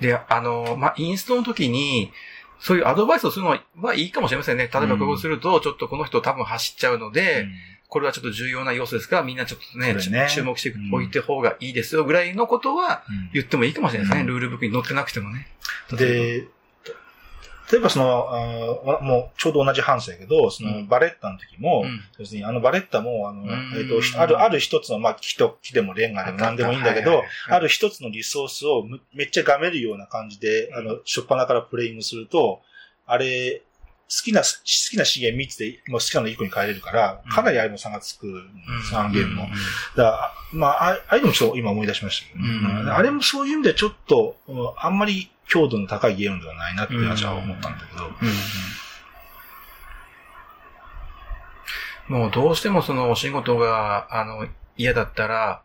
Speaker 1: で、あの、まあ、インストの時に、そういうアドバイスをするのはいいかもしれませんね。例えばこうすると、ちょっとこの人多分走っちゃうので、
Speaker 2: うん
Speaker 1: これはちょっと重要な要素ですから、みんなちょっとね、
Speaker 2: ね。
Speaker 1: 注目して
Speaker 2: うん
Speaker 1: おいて方がいいですよぐらいのことは
Speaker 2: うん。
Speaker 1: 言ってもいいかもしれないですね。
Speaker 2: うん。
Speaker 1: ルールブックに載ってなくてもね。
Speaker 2: で、例えばその、あーもうちょうど同じ反省やけど、その
Speaker 1: うん。
Speaker 2: バレッタの時も、
Speaker 1: う
Speaker 2: にあのバレッタも、あの、
Speaker 1: ん。
Speaker 2: えっ、と、ひある、ある一つの、まあ木と木でもレンガでも何でもいいんだけど、ある一つのリソースをむめっちゃがめるような感じで、あの、しょっぱなからプレイングすると、あれ、好きな、好きな資源3つで、もう好きなの1個に変えれるから、かなりあれも差がつく、そのゲームも。だまあ、あああいうのもちょっと今思い出しましたけどね、
Speaker 1: うん。
Speaker 2: あれもそういう意味ではちょっと、うんあんまり強度の高いゲームではないなって私は思ったんだけど。
Speaker 1: うん。うん。もうどうしてもそのお仕事が、あの、嫌だったら、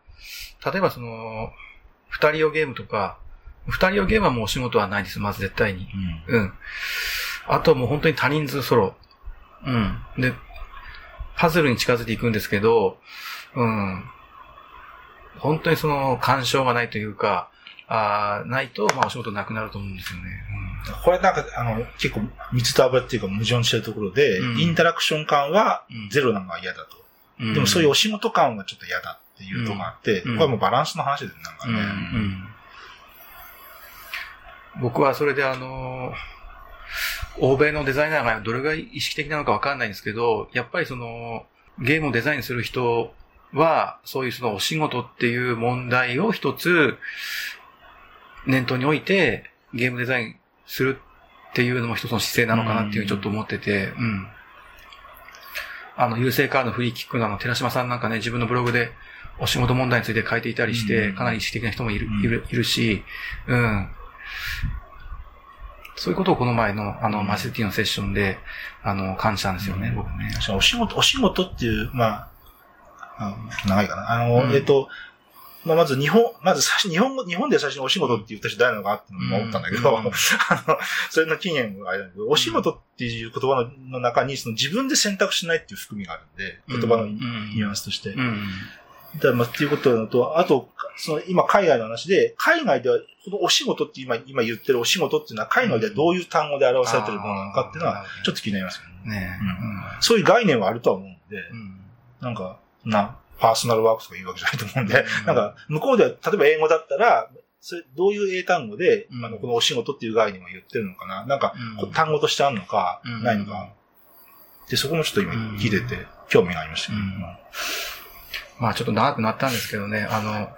Speaker 1: 例えばその、二人用ゲームとか、二人用ゲームはもうお仕事はないです、まず絶対に。うん。あともう本当に多人数ソロ。うん。で、パズルに近づいていくんですけど、うん。本当にその干渉がないというか、あーないと、まあお仕事なくなると思うんですよね。
Speaker 2: これなんか、あの、結構、水と油っていうか矛盾してるところで、
Speaker 1: うん
Speaker 2: インタラクション感は
Speaker 1: うん
Speaker 2: ゼロなのが嫌だと。
Speaker 1: うん
Speaker 2: でもそういうお仕事感がちょっと嫌だっていうとこがあって、
Speaker 1: うん
Speaker 2: これはもうバランスの話で、なんか
Speaker 1: うん
Speaker 2: ね。
Speaker 1: うん僕はそれであの、欧米のデザイナーがどれぐらい意識的なのかわかんないんですけど、やっぱりその、ゲームをデザインする人は、そういうそのお仕事っていう問題を一つ、念頭に置いて、ゲームデザインするっていうのも一つの姿勢なのかなっていうふうにちょっと思ってて、うん。あの、優勢カードのフリーキックのあの、寺島さんなんかね、自分のブログでお仕事問題について書いていたりして、
Speaker 2: うん
Speaker 1: かなり意識的な人もいる、
Speaker 2: うん
Speaker 1: いる、いるし、うん。そういうことをこの前の、あの、
Speaker 2: うん
Speaker 1: マジティのセッションで、あの、感じたんですよね、
Speaker 2: うん
Speaker 1: 僕ね。
Speaker 2: お仕事、お仕事っていう、まあ、あ長いかな。あの、
Speaker 1: うん
Speaker 2: えっと、まあ、まず日本、まず最初、日本語、日本で最初にお仕事って言った人誰なのかって思ったんだけど、
Speaker 1: うん
Speaker 2: あの、それの期限があれだけど、お仕事っていう言葉のの中に、その自分で選択しないっていう含みがあるんで、言葉のニュアンスとして。
Speaker 1: うん。
Speaker 2: だからまあ、っていうことなのと、あと、その今海外の話で、海外では、このお仕事って今、今言ってるお仕事っていうのは、海外ではどういう単語で表されてるものなのかっていうのは、ちょっと気になりますよね。
Speaker 1: ね。
Speaker 2: うんそういう概念はあるとは思うんで、
Speaker 1: うん。
Speaker 2: なんか、な、パーソナルワークとか言うわけじゃないと思うんで、
Speaker 1: うん。
Speaker 2: なんか、向こうでは、例えば英語だったら、それ、どういう英単語で、
Speaker 1: うん。
Speaker 2: あの、このお仕事っていう概念を言ってるのかな？なんか、単語としてあるのか、
Speaker 1: うん。
Speaker 2: ないのか。で、そこもちょっと今
Speaker 1: うん。
Speaker 2: 聞いてて、興味がありましたけど、
Speaker 1: うんまあちょっと長くなったんですけどね、あの、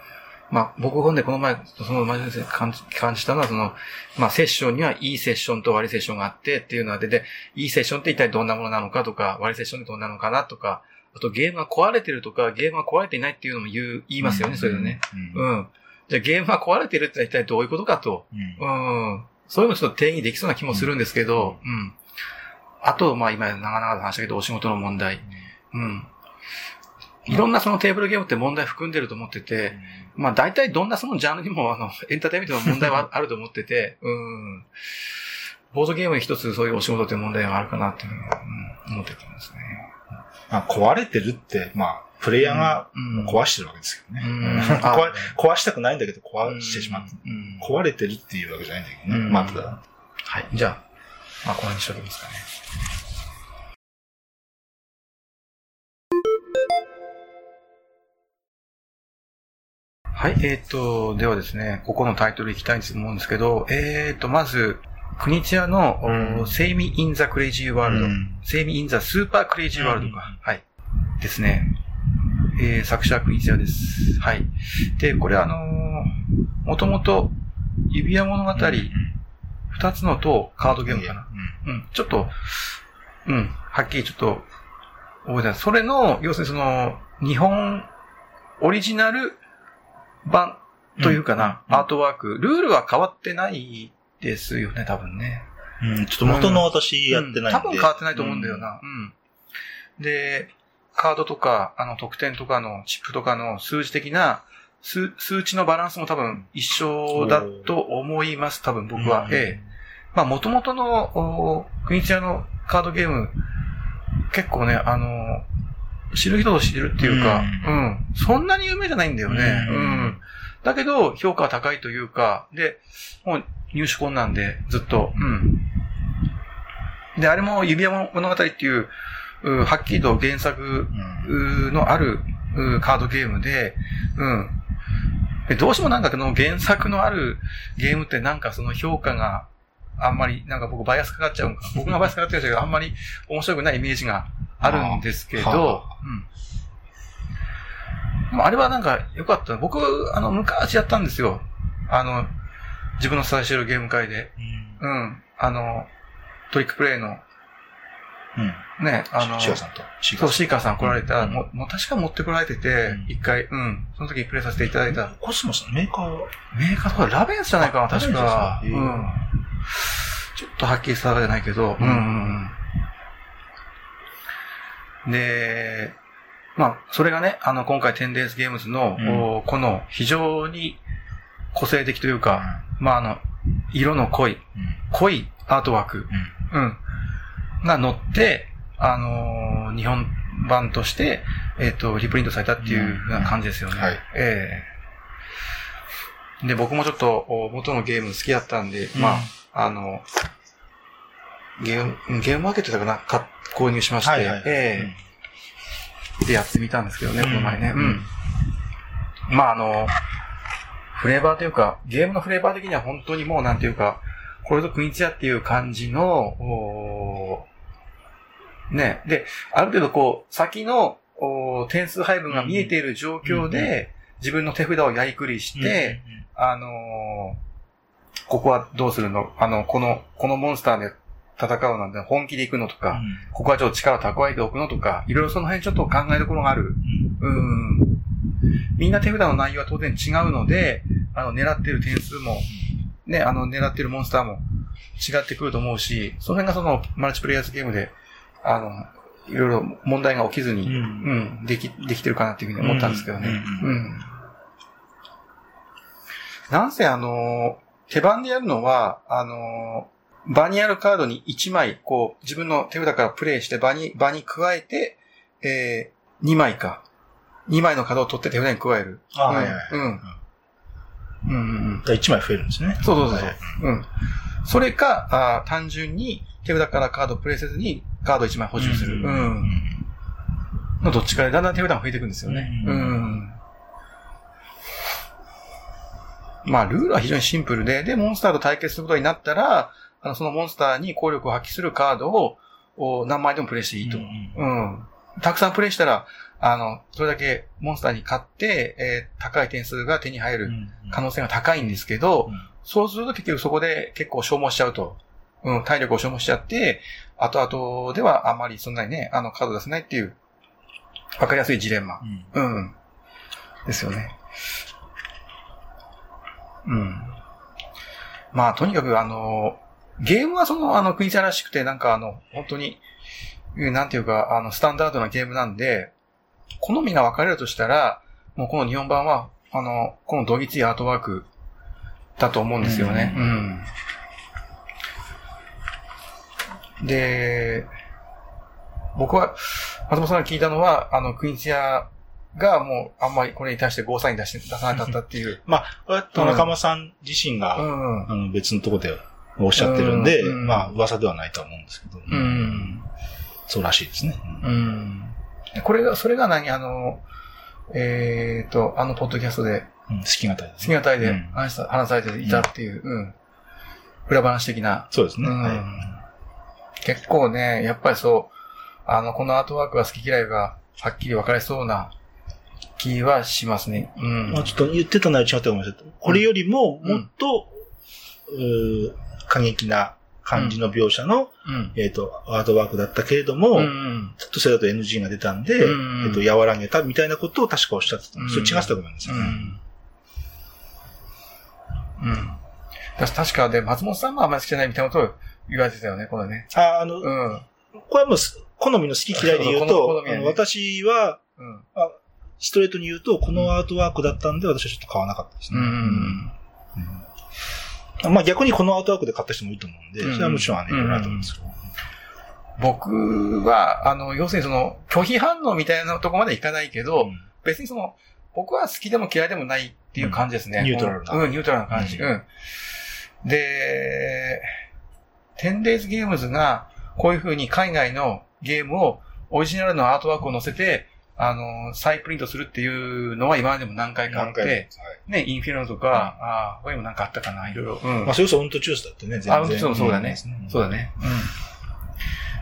Speaker 1: まあ僕本でこの前、そのマジで感じ感じたのは、その、まあセッションにはいいセッションと悪いセッションがあってっていうのが出て、いいセッションって一体どんなものなのかとか、悪いセッションってどんなのかなとか、あとゲームが壊れてるとか、ゲームが壊れていないっていうのも言う、言いますよね、それでね。。
Speaker 2: うん。
Speaker 1: うん。じゃあゲームが壊れてるって一体どういうことかと。
Speaker 2: うん
Speaker 1: うん。そういうのちょっと定義できそうな気もするんですけど、うん。あと、まあ今長々と話したけど、お仕事の問題。うん。いろんなそのテーブルゲームって問題含んでると思ってて、まあ大体どんなそのジャンルにもあの、エンターテイメントの問題は あると思ってて、うん。ボードゲームに一つそういうお仕事っていう問題があるかなっていうのは、うん、思ってたんですね。
Speaker 2: まあ、壊れてるって、まあ、プレイヤーが
Speaker 1: うん
Speaker 2: 壊してるわけですけどね。
Speaker 1: うん
Speaker 2: 壊壊したくないんだけど壊してしまった。
Speaker 1: うん。
Speaker 2: 壊れてるっていうわけじゃないんだけどね。
Speaker 1: うん
Speaker 2: まあ、ただ、
Speaker 1: はい。じゃあ、まあこの辺にしときますかね。はい、えっ、と、ではですね、ここのタイトルいきたいと思うんですけど、えっ、と、まず、クニツィアの、
Speaker 2: うん
Speaker 1: セイミ in the Crazy World、
Speaker 2: うん
Speaker 1: セイミ in the Super Crazy World か、
Speaker 2: うん
Speaker 1: はい。ですね。えー、作者はクニツィアです。はい。で、これあのー、もともと、指輪物語、二つのとカードゲームかな。うん、ちょっと、うん、はっきりちょっと、覚えてない。それの、要するにその、日本オリジナル版というかな、
Speaker 2: うん
Speaker 1: アートワーク。ルールは変わってないですよね、多分ね。
Speaker 2: うん。うんちょっと元の私やってないんで。
Speaker 1: うん多分変わってないと思うんだよな。うん。で、カードとか、あの、得点とかの、チップとかの数字的な、数、数値のバランスも多分一緒だと思います、多分僕は。
Speaker 2: うん
Speaker 1: ええ。まあ、元々の、おクニチアのカードゲーム、結構ね、あの、知る人ぞ知るっていうか、
Speaker 2: う
Speaker 1: うん。そんなに有名じゃないんだよね。
Speaker 2: う
Speaker 1: うんん。だけど、評価は高いというか、で、もう入手困難で、ずっと。うん。で、あれも指輪物語っていう、うはっきりと原作
Speaker 2: うん
Speaker 1: うのあるうカードゲームで、うん。でどうしてもなんかこの原作のあるゲームってなんかその評価があんまり、なんか僕バイアスかかっちゃうんか。僕がバイアスかかってるけど、あんまり面白くないイメージがあるんですけ
Speaker 2: は
Speaker 1: ど、うん。あれはなんか良かった。僕、あの、昔やったんですよ。あの、自分の最初のゲーム会で。
Speaker 2: うん
Speaker 1: うん。あの、トリックプレイの、
Speaker 2: うん。
Speaker 1: ね、あの、
Speaker 2: シアさんと。シ
Speaker 1: そう、シーカーさん来られた、
Speaker 2: うん
Speaker 1: もう、もう確か持ってこられてて
Speaker 2: うん、
Speaker 1: 一、回、うん。その時プレイさせていただいた。
Speaker 2: コスモスのメーカーは？
Speaker 1: メーカーとかラベンスじゃないかな、確かうん。ちょっとはっきり定かじゃないけど、うんうんうん。で、まあ、それがね、あの、今回 10days ゲームズの、この非常に個性的というか、まあ、あの、色の濃い、
Speaker 2: うん。
Speaker 1: 濃いアートワーク、
Speaker 2: うん。
Speaker 1: うん。が載って、あのー日本版として、えっ、と、リプリントされたっていうふうな感じですよね。
Speaker 2: うんはい
Speaker 1: ええで、僕もちょっと、お元のゲーム好きだったんで、まあ、あの、ゲーム、ゲームマーケットだかな、か購入しまして、
Speaker 2: はいはい。
Speaker 1: ええ。で、やってみたんですけどね、
Speaker 2: うん。
Speaker 1: この前ね。う
Speaker 2: うん。ん。
Speaker 1: まあ、あの、フレーバーというか、ゲームのフレーバー的には本当にもうなんていうか、これぞクインチアっていう感じの、ね、で、ある程度こう、先の点数配分が見えている状況で、自分の手札をやりくりして、あのーここはどうするの？あの、この、このモンスターで戦うなんて本気で行くのとか、ここはちょっと力を蓄えておくのとか、いろいろその辺ちょっと考えどころがある。うん。みんな手札の内容は当然違うので、あの、狙ってる点数も、ね、あの、狙ってるモンスターも違ってくると思うし、その辺がその、マルチプレイヤーズゲームで、あの、いろいろ問題が起きずに、
Speaker 2: う
Speaker 1: うんん、でき、できてるかなっていうふうに思ったんですけどね。
Speaker 2: う
Speaker 1: うんん。なんせあの、手番でやるのは、あの、場にあるカードに1枚、こう、自分の手札からプレイして場に、場に加えて、えー、2枚か。2枚のカードを取って手札に加える。
Speaker 2: あ
Speaker 1: うん
Speaker 2: はいはいはい
Speaker 1: うん。うんうんうん。
Speaker 2: じゃあ1枚増えるんですね。
Speaker 1: そうそうそうそう
Speaker 2: はい。
Speaker 1: うん。それか、あー単純に手札からカードをプレイせずにカード1枚補充する。う。
Speaker 2: うんん。
Speaker 1: のどっちかでだんだん手札が増えていくんですよね。
Speaker 2: う
Speaker 1: うんん。まあ、ルールは非常にシンプルで、で、モンスターと対決することになったら、あの、そのモンスターに効力を発揮するカードを、お何枚でもプレイしていいと。うん。たくさんプレイしたら、あの、それだけモンスターに勝って、えー高い点数が手に入る可能性が高いんですけど、そうすると結局そこで結構消耗しちゃうと。うん、体力を消耗しちゃって、後々ではあんまりそんなにね、あの、カード出せないっていう、わかりやすいジレンマ。
Speaker 2: うん
Speaker 1: うん。ですよね。うん。まあ、とにかくあの、ゲームはその、あの、クイズらしくて、なんかあの、本当に、うんなんていうか、あの、スタンダードなゲームなんで、好みが分かれるとしたら、もうこの日本版は、あの、このドギツイアートワークだと思うんですよね。
Speaker 2: う
Speaker 1: うん。で、僕は、松本さんが聞いたのは、あの、クインチアがもう、あんまりこれに対してゴーサイン出して、出さなかったっていう。
Speaker 2: まあ、田中間さん自身が、
Speaker 1: うん。
Speaker 2: あの別のところでおっしゃってるんで、
Speaker 1: うん
Speaker 2: まあ、噂ではないとは思うんですけど、
Speaker 1: うん。
Speaker 2: そうらしいですね。
Speaker 1: うん。これが、それが何？あの、えっ、と、あの、ポッドキャストで、
Speaker 2: うん、好きがたいです
Speaker 1: 好きな体で
Speaker 2: うん
Speaker 1: 話さ話されていたっていう、うん。裏話的な。
Speaker 2: そうですね。
Speaker 1: うん
Speaker 2: はい
Speaker 1: 結構ね、やっぱりそう、あの、このアートワークが好き嫌いがはっきり分かれそうな気はしますね。うん。
Speaker 2: まあ、ちょっと言ってたのは違ったと思いますけど、これよりももっと、うー過激な感じの描写の、
Speaker 1: うん。
Speaker 2: えっ、と、アートワークだったけれども、
Speaker 1: うん。
Speaker 2: ちょっとそれだと NG が出たんで、
Speaker 1: うん
Speaker 2: えっ、と、和らげたみたいなことを確かおっしゃってた。
Speaker 1: うん
Speaker 2: それ違ってたと思うんですよね。
Speaker 1: うん。確かで、松本さんがあんまり好きじゃないみたいなことを言われてたよね、これね。
Speaker 2: ああの、
Speaker 1: うん。
Speaker 2: これはもうす、好みの好き嫌いで言うと、私は、
Speaker 1: うん。
Speaker 2: ストレートに言うと、このアートワークだったんで、私はちょっと買わなかったですね。
Speaker 1: うん。
Speaker 2: うんまあ逆にこのアートワークで買った人もいると思うんで、
Speaker 1: うん
Speaker 2: それはもちろんあると思うんですけど。
Speaker 1: 僕は、あの、要するにその、拒否反応みたいなとこまでいかないけど、
Speaker 2: うん
Speaker 1: 別にその、僕は好きでも嫌いでもないっていう感じですね。
Speaker 2: うんニュートラルな
Speaker 1: うん、ニュートラルな感じ。
Speaker 2: う
Speaker 1: うん。で、テンデイズゲームズが、こういう風に海外のゲームを、オリジナルのアートワークを載せて、あの、再プリントするっていうのは今までも何回かあって、ね、インフィノとか、ああ、他にもなんかあったかな、いろいろ。うん
Speaker 2: まあ、それこそウントチュースだってね、全然。
Speaker 1: あ、そうそうだね。
Speaker 2: ん
Speaker 1: そうだ。ね。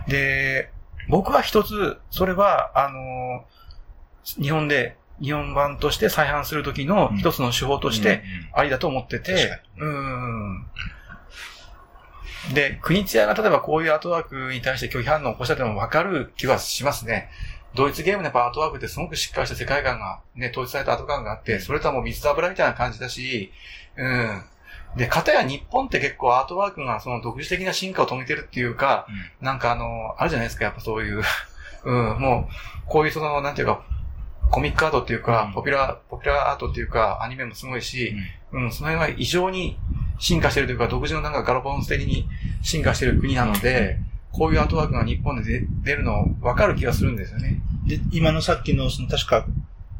Speaker 1: うん。で、僕は一つ、それは、あの日本で、日本版として再販するときの一つの手法として、ありだと思ってて、うん。で、国津屋が例えばこういうアートワークに対して拒否反応を起こしたってのもわかる気はしますね。ドイツゲームのやっぱアートワークってすごくしっかりした世界観が、ね、統一されたアート感があって、それとはもう水と油みたいな感じだし、うん。で、かたや日本って結構アートワークがその独自的な進化を遂げてるっていうか、なんかあの、あるじゃないですか、やっぱそういう、うん、もう、こういうその、なんていうか、コミックアートっていうか、
Speaker 2: うん。
Speaker 1: ポピュラー、ポピュラーアートっていうか、アニメもすごいし、うん、その辺は異常に進化してるというか、独自のなんかガラパゴス的に進化してる国なので、こういうアートワークが日本で出出るの分かる気がするんですよね。
Speaker 2: で、今のさっきの、その、確か、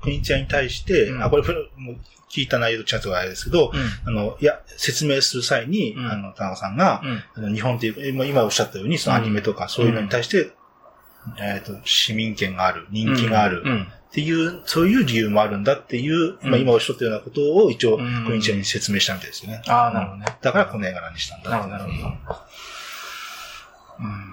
Speaker 2: 国津屋に対して、
Speaker 1: うん
Speaker 2: あ、これ、ふもう聞いた内容とちゃんとあれですけど、あの、いや、説明する際に、
Speaker 1: うん
Speaker 2: あの、田中さんが、
Speaker 1: うん。
Speaker 2: あの日本っていう、今今おっしゃったように、そのアニメとかそういうのに対して、えっ、と、市民権がある、人気がある、
Speaker 1: うん。
Speaker 2: っていう、そういう理由もあるんだっていう、
Speaker 1: うん
Speaker 2: まあ今おっしゃったようなことを一応、
Speaker 1: うん
Speaker 2: 国ちゃんに説明したみたいですよね。
Speaker 1: ああ、なるほどね。
Speaker 2: だからこの絵柄にしたんだ
Speaker 1: なるほど、なるほど。うん。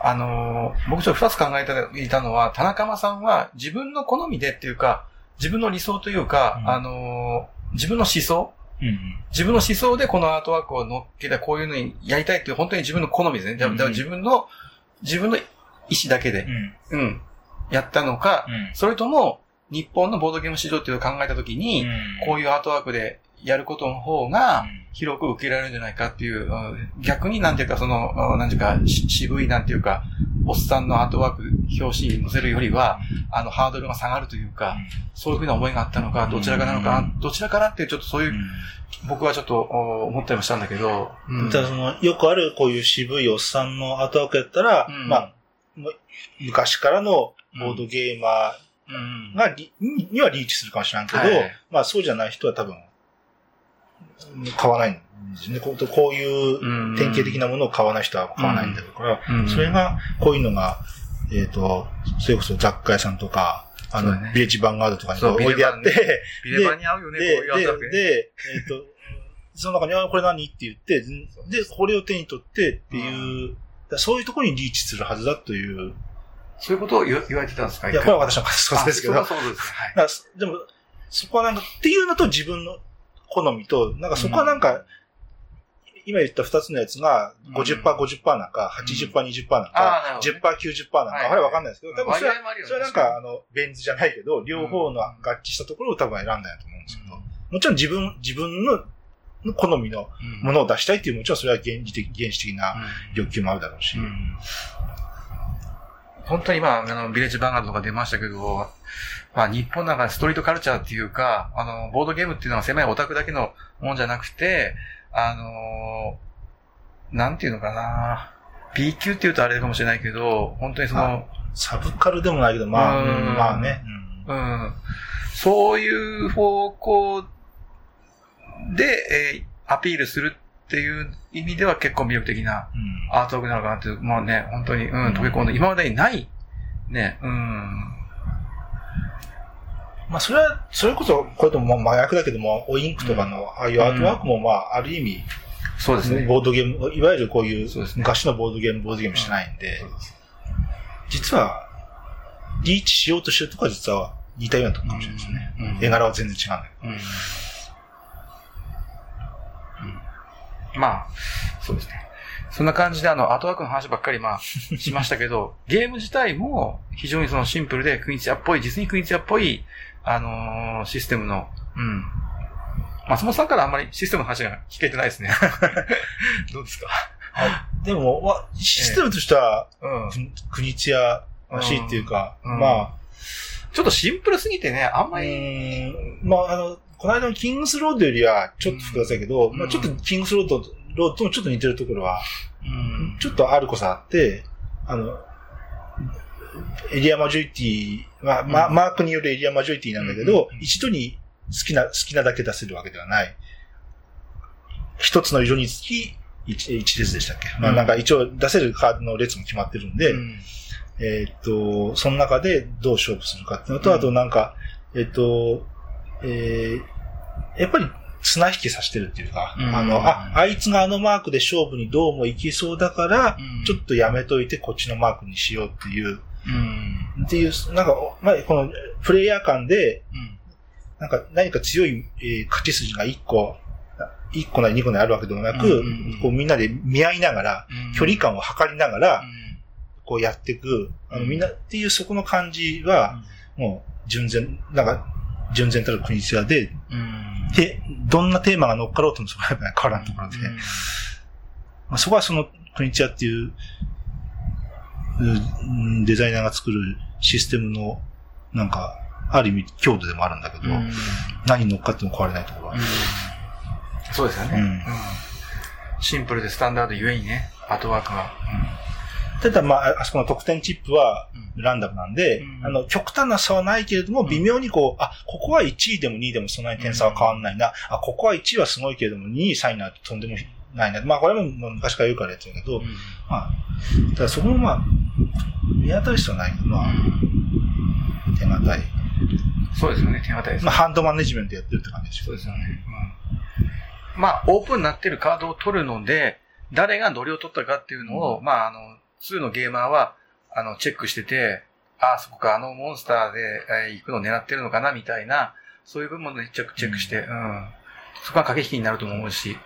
Speaker 1: あのー僕ちょっと二つ考えていたのは、田中間さんは自分の好みでっていうか、自分の理想というか、
Speaker 2: うん
Speaker 1: あのー自分の思想
Speaker 2: うんうん。
Speaker 1: 自分の思想でこのアートワークを乗っけてこういうのにやりたいっていう本当に自分の好みですね。だか自分の、自分の意思だけで、
Speaker 2: うん。
Speaker 1: うん、やったのか、
Speaker 2: うん。
Speaker 1: それとも日本のボードゲーム市場っていうのを考えたときに、こう
Speaker 2: い
Speaker 1: いうアートワークでやることの方が広く受けられるんじゃないかっていう、うん逆になんていうかその、うんなんていうかし渋いなんていうか、おっさんのアートワーク表紙に載せるよりは、あのハードルが下がるというか、そういうふうな思いがあったのか、どちらかなのかな、どちらかなっていうちょっとそういう、僕はちょっとお思ったりもしたんだけど、うん。
Speaker 2: ただその、よくあるこういう渋いおっさんのアートワークやったら、
Speaker 1: うん。
Speaker 2: まあ、昔からのボードゲーマ
Speaker 1: うん。
Speaker 2: ーがリ、にはリーチするかもしれんけど、
Speaker 1: はい。
Speaker 2: まあそうじゃない人は多分、買わないんですよ。ね。こういう典型的なものを買わない人は買わないんだから、
Speaker 1: うん。
Speaker 2: それが、こういうのが、えっ、と、それこそ雑貨屋さんとか、あの、ビレッジヴァンガードとかに置いてあって、
Speaker 1: ビレバンに合うよね、こう
Speaker 2: で、
Speaker 1: いう
Speaker 2: で、で、えっ、と、その中に、あ、これ何？って言って、で、これを手に取ってっていう、そういうところにリーチするはずだという、
Speaker 1: そういうことを言言われてたんですか？
Speaker 2: いや、これは私の仮想ですけど、
Speaker 1: そうです。はい。
Speaker 2: らでも、そこはなんか、っていうのと自分の好みと、なんかそこはなんか、今言った二つのやつが50%、50%なんか、80%、20%なんか
Speaker 1: る、ほどね。
Speaker 2: 10%、90%なんか、
Speaker 1: はい。
Speaker 2: あれわかんないですけど、多分それはそれはなんか、あの、ベン図じゃないけど、両方の合致したところを多分選んだんやと思うんですけど、もちろん自分、自分のの好みの
Speaker 1: うん。
Speaker 2: ものを出したいっていう、もちろんそれは原理的、原始的な
Speaker 1: うん。
Speaker 2: 欲求もあるだろうし。
Speaker 1: うん。本当に今、あの、ビレッジバンガードとか出ましたけど、まあ、日本なんかストリートカルチャーっていうか、あの、ボードゲームっていうのは狭いオタクだけのもんじゃなくて、あの、なんていうのかな。B 級って言うとあれかもしれないけど、本当にその、
Speaker 2: サブカルでもないけど、まあ、
Speaker 1: うん。
Speaker 2: うんまあね。
Speaker 1: うん、そういう方向で、えーアピールするっていう意味では結構魅力的な
Speaker 2: うん。うん
Speaker 1: アートワークなのかなっていう、まあね、本当に、うん、溶け込んで、今までにない、ね、うん、
Speaker 2: まあ、それは、それこそ、これともまあ麻薬だけども、オインクとかの、ああいうアートワークも、まあ、ある意味、
Speaker 1: そうですね。
Speaker 2: ボードゲーム、いわゆるこういう
Speaker 1: そうですね
Speaker 2: 昔のボードゲーム、ボードゲームしてないんで、実は、リーチしようとしてるとこは実は似たようなとこかもしれないですね。
Speaker 1: うん
Speaker 2: 絵柄は全然違うんだけ
Speaker 1: うん。うんまあ、そうですね。そんな感じで、あの、アートワークの話ばっかり、まあ、しましたけど、ゲーム自体も非常にそのシンプルで、クインチアっぽい、実にクインチアっぽい、あのーシステムの、うん。松本さんからあんまりシステムの話が聞けてないですね。どうですか？
Speaker 2: ど。でも、わシステムとしては、
Speaker 1: うん。
Speaker 2: く国津屋らしいっていうか、
Speaker 1: うん
Speaker 2: ま
Speaker 1: ちょっとシンプルすぎてね、あん
Speaker 2: あ、
Speaker 1: ま
Speaker 2: う
Speaker 1: り、
Speaker 2: まあ、あの、この間のキングスロードよりはちょっと複雑だけど、
Speaker 1: うん
Speaker 2: まあちょっとキングスロードロードもちょっと似てるところは、
Speaker 1: うん。
Speaker 2: ちょっとあるこそあって、あの、エリアマジョリティは、ま
Speaker 1: うん。
Speaker 2: マークによるエリアマジョリティなんだけど、一度に好きな、好きなだけ出せるわけではない。一つの色につき一一列でしたっけ、まあ
Speaker 1: うん。
Speaker 2: なんか一応出せるカードの列も決まってるんで、
Speaker 1: うん。
Speaker 2: えーっと、その中でどう勝負するかっていうのと、
Speaker 1: うん。
Speaker 2: あとなんか、えーっと、えーやっぱり綱引きさせてるっていうか、
Speaker 1: うん。
Speaker 2: あの、あ、あいつがあのマークで勝負にどうも行きそうだから、
Speaker 1: うん。
Speaker 2: ちょっとやめといてこっちのマークにしようっていう、
Speaker 1: うん。
Speaker 2: っていう、なんか、まあ、このプレイヤー間で、
Speaker 1: うん。
Speaker 2: なんか何か強い、えー勝ち筋が1個、1個なり2個なりあるわけでもなく、
Speaker 1: うんうんうん
Speaker 2: こうみんなで見合いながら、距離感を測りながら、
Speaker 1: うん。
Speaker 2: こうやっていく、あの
Speaker 1: うん。
Speaker 2: みんなっていうそこの感じは、もう、純然、なんか、純然たる国津屋で、
Speaker 1: うん。
Speaker 2: で、どんなテーマが乗っかろうともそこは変わらんところで、まあ、そこはその国津屋っていう、うんデザイナーが作るシステムの、なんか、ある意味強度でもあるんだけど、
Speaker 1: うん
Speaker 2: 何に乗っかっても変われないところは。
Speaker 1: そうですよね。
Speaker 2: うん
Speaker 1: うんシンプルでスタンダードゆえにね、アートワークが。
Speaker 2: ただ、まあ、あそこの得点チップは
Speaker 1: うん
Speaker 2: ランダムなんで、
Speaker 1: うん
Speaker 2: あの、極端な差はないけれども、
Speaker 1: うん
Speaker 2: 微妙にこう、あ、ここは1位でも2位でもそんなに点差は変わんないな。あ、ここは1位はすごいけれども、2位、3位になるととんでもないな。まあ、これも昔から言うからやつだけど、まあ、ただそこもまあ、見当たる必要はないけど、まあ、手堅い。
Speaker 1: そうですよね、手堅いです
Speaker 2: まあ、。ハンドマネジメントやってるって感じです
Speaker 1: そうですよね。まあ、オープンになってるカードを取るので、誰がどれを取ったかっていうのを、
Speaker 2: う
Speaker 1: まあ、あの、2のゲーマーは、あの、チェックしてて、ああ、そこか、あのモンスターで、えー行くのを狙ってるのかな、みたいな、そういう部分でチェック、チェックして、うん。そこが駆け引きになると思うし、